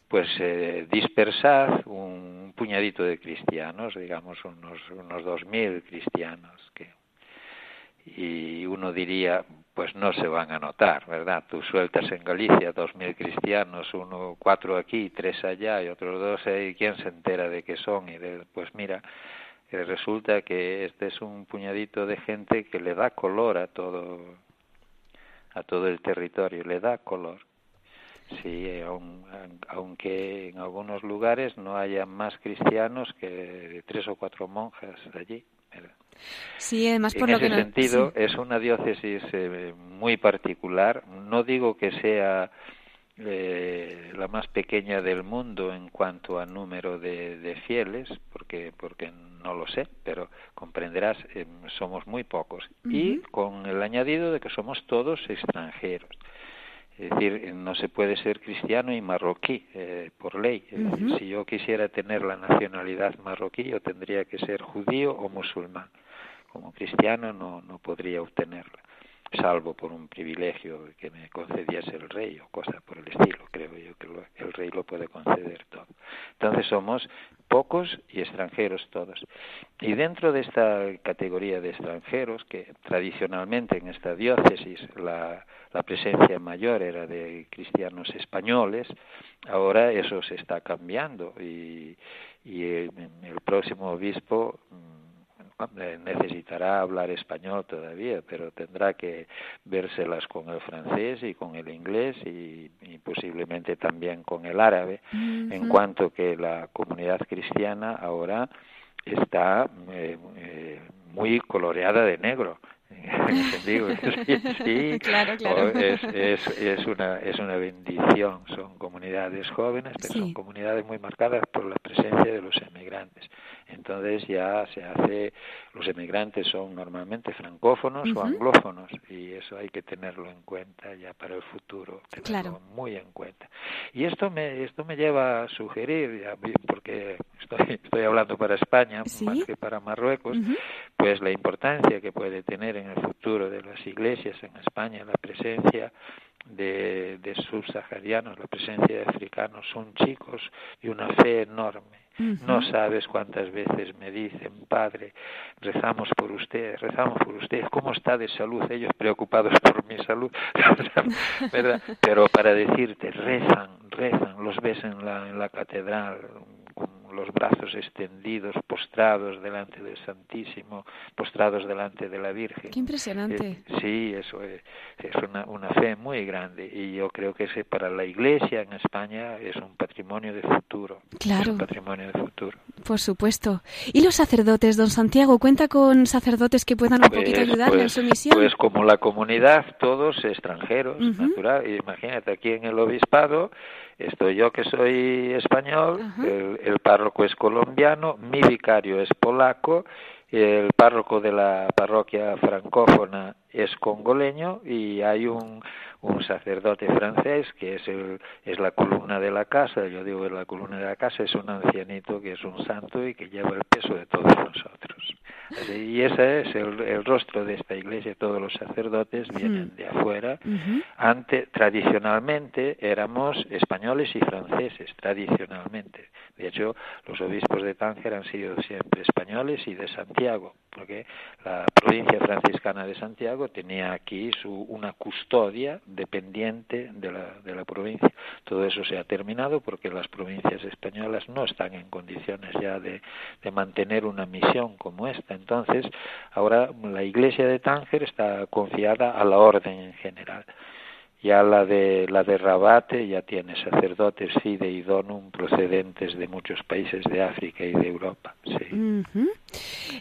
pues eh, dispersad un puñadito de cristianos, digamos unos, unos 2.000 cristianos. Que, y uno diría, pues no se van a notar, ¿verdad? Tú sueltas en Galicia 2.000 cristianos, uno, cuatro aquí, tres allá y otros dos, ¿y quién se entera de qué son? Y de, pues mira, que resulta que este es un puñadito de gente que le da color a todo a todo el territorio, le da color. Sí, aunque en algunos lugares no haya más cristianos que tres o cuatro monjas allí. Sí, además por en lo ese que sentido es una diócesis eh, muy particular. No digo que sea eh, la más pequeña del mundo en cuanto a número de, fieles, porque porque no lo sé, pero comprenderás, eh, somos muy pocos y con el añadido de que somos todos extranjeros. Es decir, no se puede ser cristiano y marroquí eh, por ley. Si yo quisiera tener la nacionalidad marroquí, yo tendría que ser judío o musulmán. Como cristiano no, no podría obtenerla salvo por un privilegio que me concediese el rey o cosas por el estilo. Creo yo que el rey lo puede conceder todo. Entonces somos pocos y extranjeros todos. Y dentro de esta categoría de extranjeros, que tradicionalmente en esta diócesis la, la presencia mayor era de cristianos españoles, ahora eso se está cambiando y, y el, el próximo obispo necesitará hablar español todavía, pero tendrá que vérselas con el francés y con el inglés y, posiblemente también con el árabe, en cuanto que la comunidad cristiana ahora está eh, eh, muy coloreada de negro [LAUGHS] digo, sí, [LAUGHS] claro, claro. Es, es, es, una, es una bendición. Son comunidades jóvenes, pero son comunidades muy marcadas por la presencia de los emigrantes. Entonces ya se hace, los emigrantes son normalmente francófonos o anglófonos y eso hay que tenerlo en cuenta ya para el futuro, tenerlo muy en cuenta. Y esto me, esto me lleva a sugerir, ya, porque estoy, estoy hablando para España más que para Marruecos, pues la importancia que puede tener en el futuro de las iglesias en España la presencia de, de subsaharianos, la presencia de africanos, son chicos y una fe enorme. No sabes cuántas veces me dicen, Padre, rezamos por usted, rezamos por usted, ¿cómo está de salud? Ellos preocupados [LAUGHS] por mi salud, [LAUGHS] ¿verdad? Pero para decirte, rezan, rezan, los ves en la, en la catedral, con los brazos extendidos, postrados delante del Santísimo, postrados delante de la Virgen. Qué impresionante. Eh, sí, eso es, es una, una, fe muy grande y yo creo que ese para la Iglesia en España es un patrimonio de futuro. Claro. un patrimonio de futuro. Por supuesto. ¿Y los sacerdotes, don Santiago? ¿Cuenta con sacerdotes que puedan un poquito pues, ayudarle pues, en su misión? Pues como la comunidad, todos extranjeros, natural. Imagínate, aquí en el obispado Estoy yo que soy español, el, el, párroco es colombiano, mi vicario es polaco, el párroco de la parroquia francófona es congoleño y hay un, un sacerdote francés que es el, es la columna de la casa, yo digo que la columna de la casa es un ancianito que es un santo y que lleva el peso de todos nosotros. Y ese es el, el rostro de esta iglesia, todos los sacerdotes vienen de afuera. Ante, tradicionalmente éramos españoles y franceses, tradicionalmente. De hecho, los obispos de Tánger han sido siempre españoles y de Santiago, porque la provincia franciscana de Santiago tenía aquí su, una custodia dependiente de la, de la provincia. Todo eso se ha terminado porque las provincias españolas no están en condiciones ya de, de mantener una misión como esta. Entonces, ahora la iglesia de Tánger está confiada a la orden en general ya la de la de Rabate ya tiene sacerdotes fide y donum procedentes de muchos países de África y de Europa. Sí.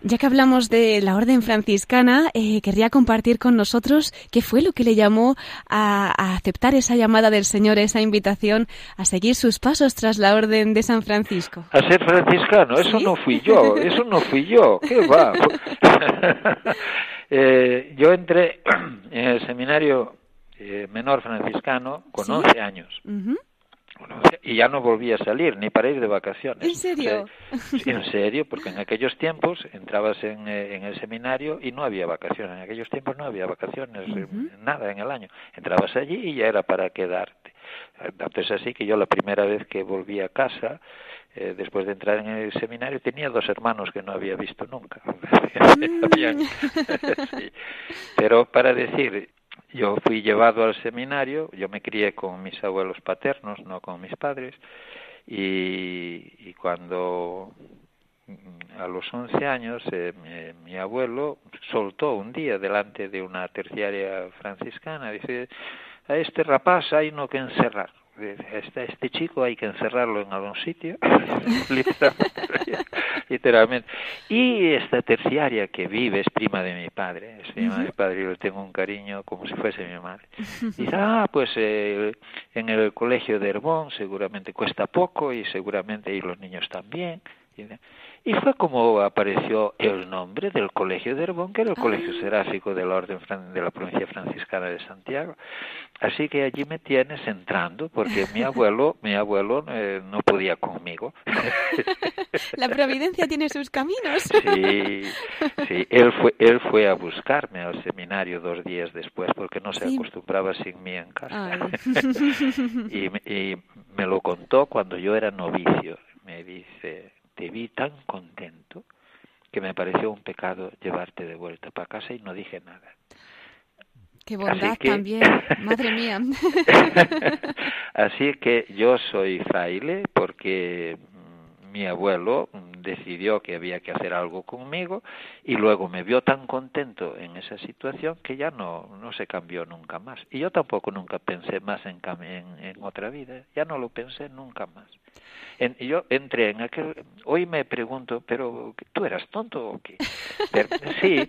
Ya que hablamos de la orden franciscana, eh, querría compartir con nosotros qué fue lo que le llamó a, a, aceptar esa llamada del Señor, esa invitación a seguir sus pasos tras la orden de San Francisco. A ser franciscano, eso no fui yo, eso no fui yo, ¿qué va? [LAUGHS] [LAUGHS] eh, yo entré [CLEARS THROAT] en el seminario eh, menor franciscano con ¿Sí? 11 años. Uh -huh. Y ya no volví a salir, ni para ir de vacaciones. ¿En serio? En serio, porque en aquellos tiempos entrabas en, en, el seminario y no había vacaciones. En aquellos tiempos no había vacaciones, uh -huh. nada en el año. Entrabas allí y ya era para quedarte. Entonces así que yo la primera vez que volví a casa, eh, después de entrar en el seminario, tenía dos hermanos que no había visto nunca. [LAUGHS] Mm. [LAUGHS] sí. Pero para decir, yo fui llevado al seminario, yo me crié con mis abuelos paternos, no con mis padres, y, y cuando mm, a los 11 años eh, mi, mi, abuelo soltó un día delante de una terciaria franciscana, dice, a este rapaz hay no que encerrar. Este, este chico hay que encerrarlo en algún sitio, [LAUGHS] [LAUGHS] literalmente. Y esta terciaria que vive es prima de mi padre, es prima de mi padre, yo le tengo un cariño como si fuese mi madre. Y [LAUGHS] dice, ah, pues eh, en el colegio de Herbón seguramente cuesta poco y seguramente ahí los niños también. Y fue como apareció el nombre del Colegio de Herbón, que era el Colegio ah. Seráfico de la Orden de la Provincia Franciscana de Santiago. Así que allí me tienes entrando, porque mi [LAUGHS] abuelo, mi abuelo eh, no podía conmigo. [LAUGHS] La providencia tiene sus caminos. Sí, sí. Él fue, él fue a buscarme al seminario dos días después, porque no se acostumbraba sin mí en casa. [LAUGHS] y, y me lo contó cuando yo era novicio. Me dice, te vi tan contento que me pareció un pecado llevarte de vuelta para casa y no dije nada. Qué bondad también, madre mía. [LAUGHS] Así que yo soy fraile porque mi abuelo decidió que había que hacer algo conmigo y luego me vio tan contento en esa situación que ya no, no se cambió nunca más. Y yo tampoco nunca pensé más en, en, en otra vida, ya no lo pensé nunca más. En, yo entré en aquel... Hoy me pregunto, pero ¿tú eras tonto o qué? sí,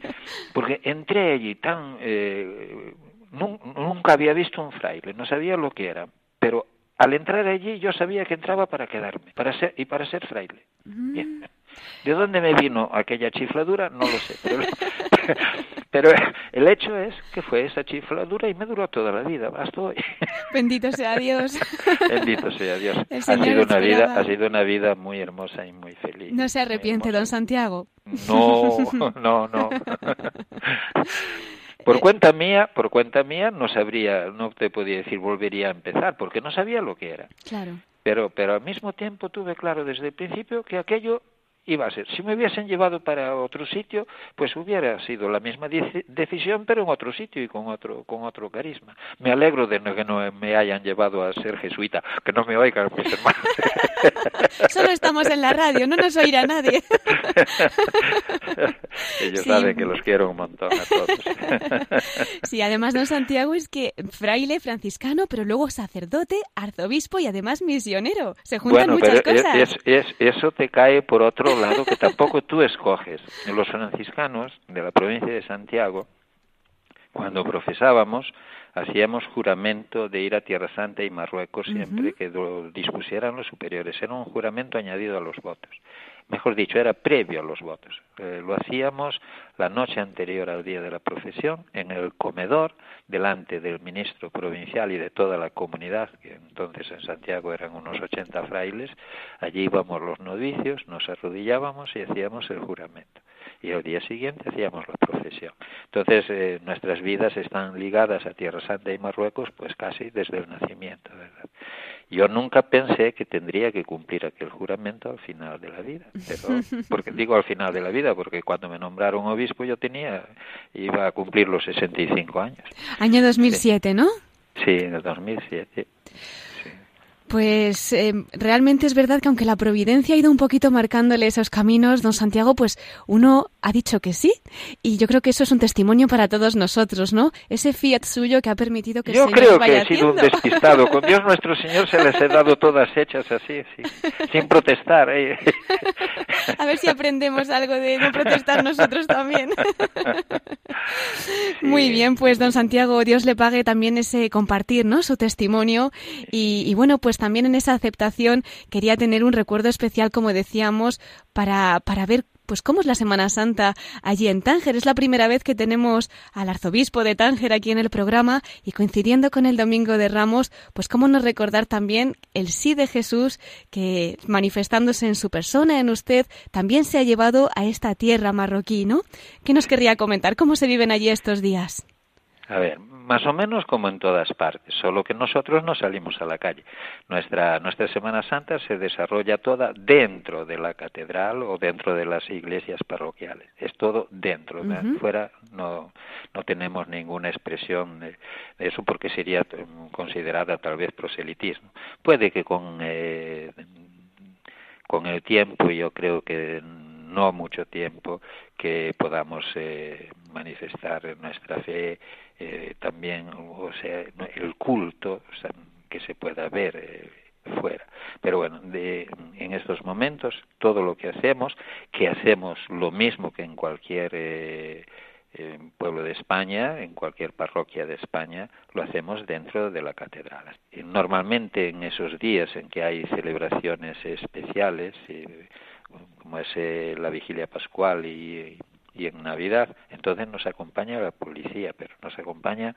porque entré allí tan... Eh, nunca había visto un fraile, no sabía lo que era, al entrar allí yo sabía que entraba para quedarme para ser, y para ser fraile. Mm. ¿De dónde me vino aquella chifladura? No lo sé. Pero, [LAUGHS] pero, el hecho es que fue esa chifladura y me duró toda la vida, hasta hoy. [LAUGHS] Bendito sea Dios. Bendito sea Dios. Ha sido, una vida, ha sido una vida muy hermosa y muy feliz. ¿No se arrepiente, don Santiago? No, [LAUGHS] no, no. Por eh, cuenta mía, por cuenta mía no sabría, no te podía decir volvería a empezar, porque no sabía lo que era. Claro. Pero, pero al mismo tiempo tuve claro desde el principio que aquello iba a ser. Si me hubiesen llevado para otro sitio, pues hubiera sido la misma decisión, pero en otro sitio y con otro, con otro carisma. Me alegro de que no me hayan llevado a ser jesuita, que no me oigan mis hermanos. [LAUGHS] [LAUGHS] Solo estamos en la radio, no nos oirá nadie. [LAUGHS] Ellos saben que los quiero un montón a todos. [LAUGHS] sí, además don Santiago es que fraile franciscano, pero luego sacerdote, arzobispo y además misionero. Se juntan muchas cosas. eso te cae por otro lado que tampoco tú escoges. Los franciscanos de la provincia de Santiago, cuando profesábamos, hacíamos juramento de ir a Tierra Santa y Marruecos siempre que lo dispusieran los superiores. Era un juramento añadido a los votos. Mejor dicho, era previo a los votos. Eh, lo hacíamos la noche anterior al día de la profesión en el comedor delante del ministro provincial y de toda la comunidad, que entonces en Santiago eran unos 80 frailes. Allí íbamos los novicios, nos arrodillábamos y hacíamos el juramento y al día siguiente hacíamos la profesión. Entonces, eh, nuestras vidas están ligadas a Tierra Santa y Marruecos, pues casi desde el nacimiento, ¿verdad? Yo nunca pensé que tendría que cumplir aquel juramento al final de la vida, pero, [LAUGHS] porque digo al final de la vida, porque cuando me nombraron obispo yo tenía, iba a cumplir los 65 años. Año 2007, ¿no? Sí, en el 2007. Pues eh, realmente es verdad que aunque la providencia ha ido un poquito marcándole esos caminos, don Santiago, pues uno ha dicho que sí. Y yo creo que eso es un testimonio para todos nosotros, ¿no? Ese fiat suyo que ha permitido que yo vaya creo que he sido un despistado. [LAUGHS] Con Dios nuestro Señor se les he dado todas hechas así, sin protestar. ¿eh? A ver si aprendemos algo de no protestar nosotros también. Muy bien, pues don Santiago, Dios le pague también ese compartir, ¿no? Su testimonio. Y, y bueno, pues también en esa aceptación quería tener un recuerdo especial, como decíamos, para, para ver pues cómo es la Semana Santa allí en Tánger. Es la primera vez que tenemos al arzobispo de Tánger aquí en el programa y coincidiendo con el Domingo de Ramos, pues cómo nos recordar también el sí de Jesús que manifestándose en su persona, en usted, también se ha llevado a esta tierra marroquí, ¿no? ¿Qué nos querría comentar? ¿Cómo se viven allí estos días? A ver, más o menos como en todas partes, solo que nosotros no salimos a la calle. Nuestra, nuestra Semana Santa se desarrolla toda dentro de la catedral o dentro de las iglesias parroquiales. Es todo dentro, fuera no, no tenemos ninguna expresión de, eso porque sería considerada tal vez proselitismo. Puede que con, eh, con el tiempo, yo creo que no mucho tiempo, que podamos eh, manifestar nuestra fe eh, también, o sea, el culto, que se pueda ver eh, fuera. Pero bueno, de, en estos momentos todo lo que hacemos, que hacemos lo mismo que en cualquier eh, pueblo de España, en cualquier parroquia de España, lo hacemos dentro de la catedral. Normalmente en esos días en que hay celebraciones especiales, como es eh, la vigilia pascual y, y en Navidad, entonces nos acompaña la policía, pero nos acompaña,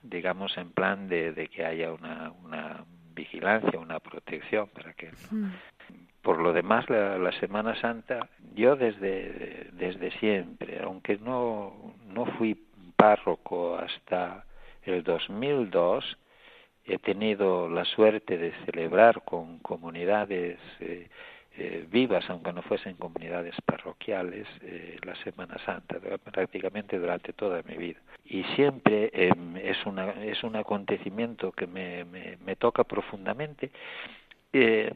digamos, en plan de, de que haya una, una vigilancia, una protección para que por lo demás la, la, Semana Santa yo desde desde siempre aunque no no fui párroco hasta el 2002 he tenido la suerte de celebrar con comunidades eh, eh, vivas, aunque no fuesen comunidades parroquiales, eh, la Semana Santa, prácticamente durante toda mi vida. Y siempre eh, es, una, es un acontecimiento que me, me, me toca profundamente, eh,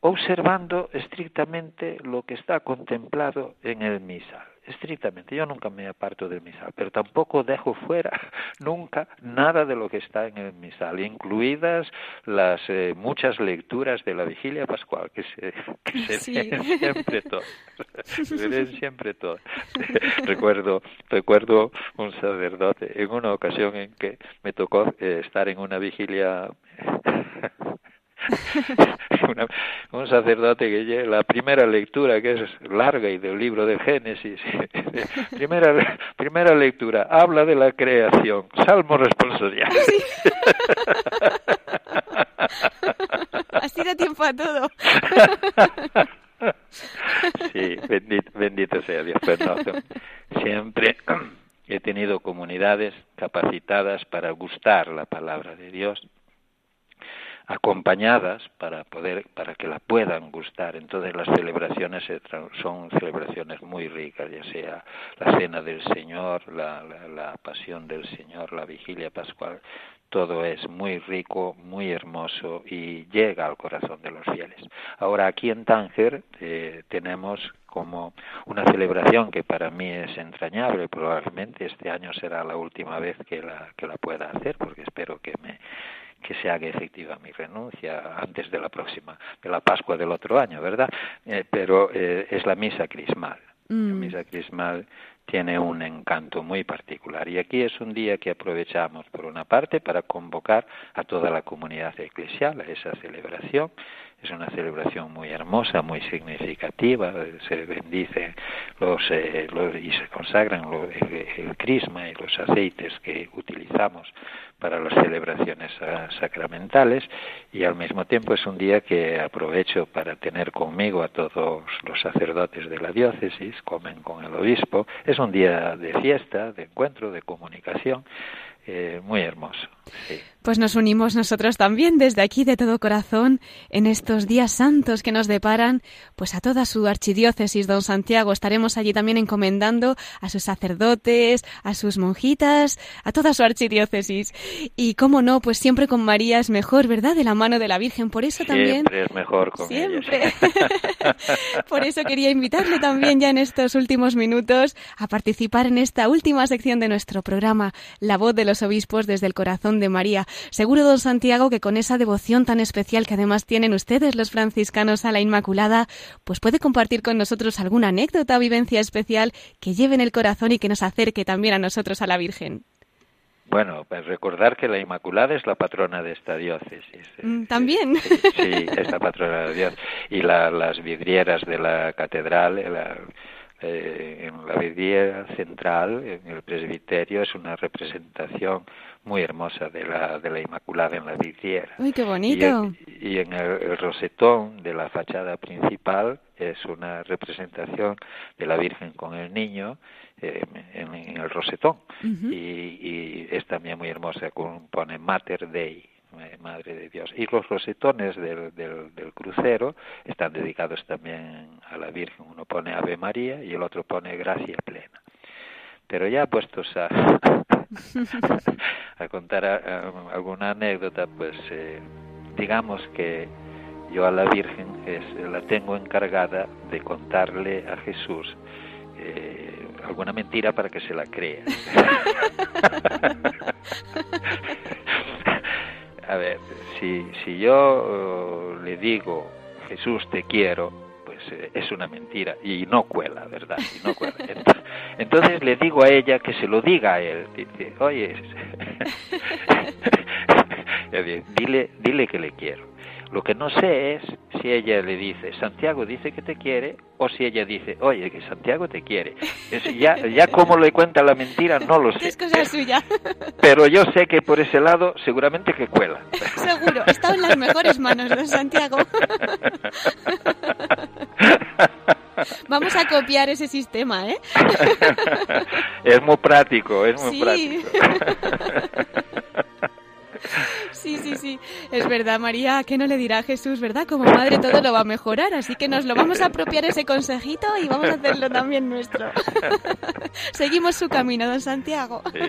observando estrictamente lo que está contemplado en el misal estrictamente. Yo nunca me aparto del misal, pero tampoco dejo fuera [LAUGHS] nunca nada de lo que está en el misal, incluidas las eh, muchas lecturas de la vigilia pascual que se, que [LAUGHS] [LAUGHS] se leen siempre todas. se leen siempre todas. recuerdo, recuerdo un sacerdote en una ocasión en que me tocó eh, estar en una vigilia [LAUGHS] una, un sacerdote que lleva la primera lectura, que es larga y del libro de Génesis, [LAUGHS] primera, primera lectura, habla de la creación, salmo responsorial. [LAUGHS] Así da tiempo a todo. sí, bendito, bendito sea Dios. Pues no, siempre he tenido comunidades capacitadas para gustar la palabra de Dios acompañadas para poder para que la puedan gustar. Entonces las celebraciones son celebraciones muy ricas ya sea la cena del Señor la, pasión del Señor la vigilia pascual. Todo es muy rico, muy hermoso y llega al corazón de los fieles. Ahora aquí en Tánger eh, tenemos como una celebración que para mí es entrañable, probablemente este año será la última vez que la, que la pueda hacer, porque espero que me que se haga efectiva mi renuncia antes de la próxima, de la Pascua del otro año, ¿verdad? Eh, pero eh, es la misa crismal. Mm. La misa crismal tiene un encanto muy particular y aquí es un día que aprovechamos por una parte para convocar a toda la comunidad eclesial a esa celebración es una celebración muy hermosa, muy significativa, se bendicen los, eh, y se consagran el, el, crisma y los aceites que utilizamos para las celebraciones sacramentales y al mismo tiempo es un día que aprovecho para tener conmigo a todos los sacerdotes de la diócesis, comen con el obispo, es un día de fiesta, de encuentro, de comunicación, eh, muy hermoso. Sí. Pues nos unimos nosotros también desde aquí de todo corazón en estos días santos que nos deparan, pues a toda su archidiócesis, don Santiago. Estaremos allí también encomendando a sus sacerdotes, a sus monjitas, a toda su archidiócesis. Y cómo no, pues siempre con María es mejor, ¿verdad? De la mano de la Virgen. Por eso también. Siempre es mejor con Siempre. [LAUGHS] Por eso quería invitarle también ya en estos últimos minutos a participar en esta última sección de nuestro programa, La voz de los obispos desde el corazón de María. Seguro, don Santiago, que con esa devoción tan especial que además tienen ustedes los franciscanos a la Inmaculada, pues puede compartir con nosotros alguna anécdota o vivencia especial que lleve en el corazón y que nos acerque también a nosotros a la Virgen. Bueno, pues recordar que la Inmaculada es la patrona de esta diócesis. Mm, También. Sí, sí, es la patrona de Dios. Y la, las vidrieras de la catedral, la, eh, en la vidriera central, en el presbiterio, es una representación muy hermosa de la, de la Inmaculada en la vidriera. ¡Uy, qué bonito! Y, y en el, el, rosetón de la fachada principal es una representación de la Virgen con el niño eh, en, en, el rosetón. Uh -huh. y, y, es también muy hermosa, pone Mater Dei. Madre de Dios. Y los rosetones del, del, del, crucero están dedicados también a la Virgen. Uno pone Ave María y el otro pone Gracia Plena. Pero ya puestos a, [LAUGHS] a contar a, a, alguna anécdota, pues eh, digamos que yo a la Virgen es, la tengo encargada de contarle a Jesús eh, alguna mentira para que se la crea. [LAUGHS] a ver, si si, yo eh, le digo, Jesús te quiero, pues eh, es una mentira y no cuela, ¿verdad? Y no cuela. [LAUGHS] Entonces, entonces le digo a ella que se lo diga a él. Dice, oye, [LAUGHS] dile, dile que le quiero. Lo que no sé es si ella le dice, Santiago dice que te quiere, o si ella dice, oye, que Santiago te quiere. Es, ya, ya cómo le cuenta la mentira, no lo sé. Es cosa suya. Pero yo sé que por ese lado seguramente que cuela. Seguro, está en las mejores manos de Santiago. Vamos a copiar ese sistema, ¿eh? Es muy práctico, es muy Sí. práctico. Sí, sí, sí. Es verdad, María, que no le dirá a Jesús, ¿verdad? Como madre todo lo va a mejorar, así que nos lo vamos a apropiar ese consejito y vamos a hacerlo también nuestro. [LAUGHS] Seguimos su camino, don Santiago. Sí.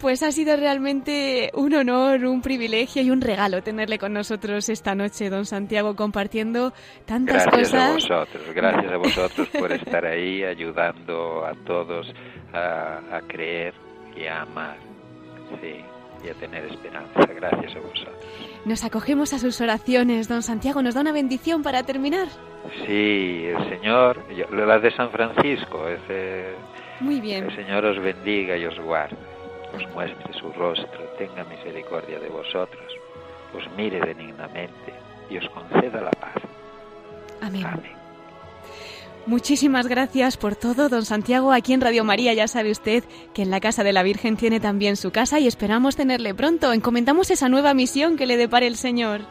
Pues ha sido realmente un honor, un privilegio y un regalo tenerle con nosotros esta noche, don Santiago, compartiendo tantas Gracias a cosas. vosotros, gracias a vosotros por estar ahí ayudando a todos a, a creer y a amar, sí, y a tener esperanza. Gracias a vosotros. Nos acogemos a sus oraciones, don Santiago. ¿Nos da una bendición para terminar? Sí, el Señor, la de San Francisco, ese, Muy bien. el Señor os bendiga y os guarde, os muestre su rostro, tenga misericordia de vosotros, os mire benignamente y os conceda la paz. Amén. Amén. Muchísimas gracias por todo, don Santiago. Aquí en Radio María ya sabe usted que en la Casa de la Virgen tiene también su casa y esperamos tenerle pronto. Encomendamos esa nueva misión que le depare el Señor.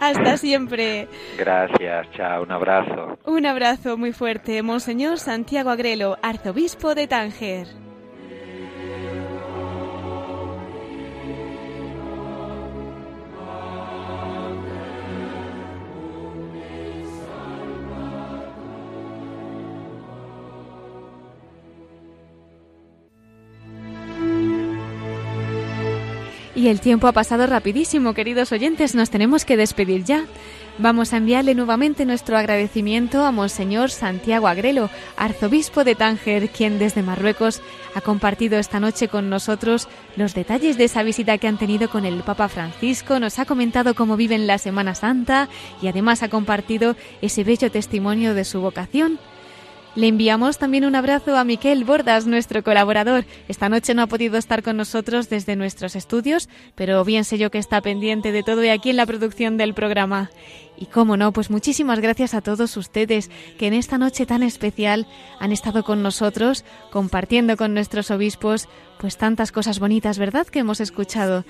Hasta siempre. Gracias, chao, un abrazo. Un abrazo muy fuerte, Monseñor Santiago Agrelo, arzobispo de Tánger. Y el tiempo ha pasado rapidísimo, queridos oyentes, nos tenemos que despedir ya. Vamos a enviarle nuevamente nuestro agradecimiento a Monseñor Santiago Agrelo, arzobispo de Tánger, quien desde Marruecos ha compartido esta noche con nosotros los detalles de esa visita que han tenido con el Papa Francisco, nos ha comentado cómo viven la Semana Santa y además ha compartido ese bello testimonio de su vocación. Le enviamos también un abrazo a Miquel Bordas, nuestro colaborador. Esta noche no ha podido estar con nosotros desde nuestros estudios, pero bien sé yo que está pendiente de todo y aquí en la producción del programa. Y cómo no, pues muchísimas gracias a todos ustedes que en esta noche tan especial han estado con nosotros, compartiendo con nuestros obispos, pues tantas cosas bonitas, ¿verdad?, que hemos escuchado.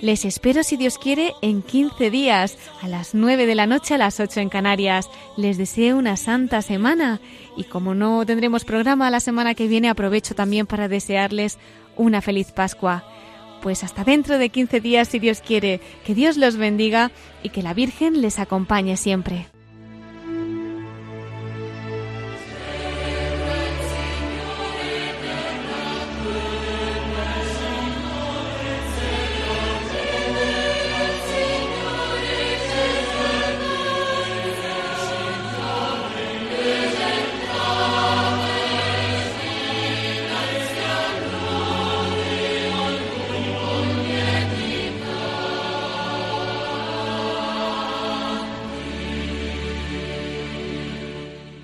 Les espero, si Dios quiere, en 15 días, a las 9 de la noche, a las 8 en Canarias. Les deseo una santa semana. Y como no tendremos programa la semana que viene, aprovecho también para desearles una feliz Pascua. Pues hasta dentro de 15 días, si Dios quiere, que Dios los bendiga y que la Virgen les acompañe siempre.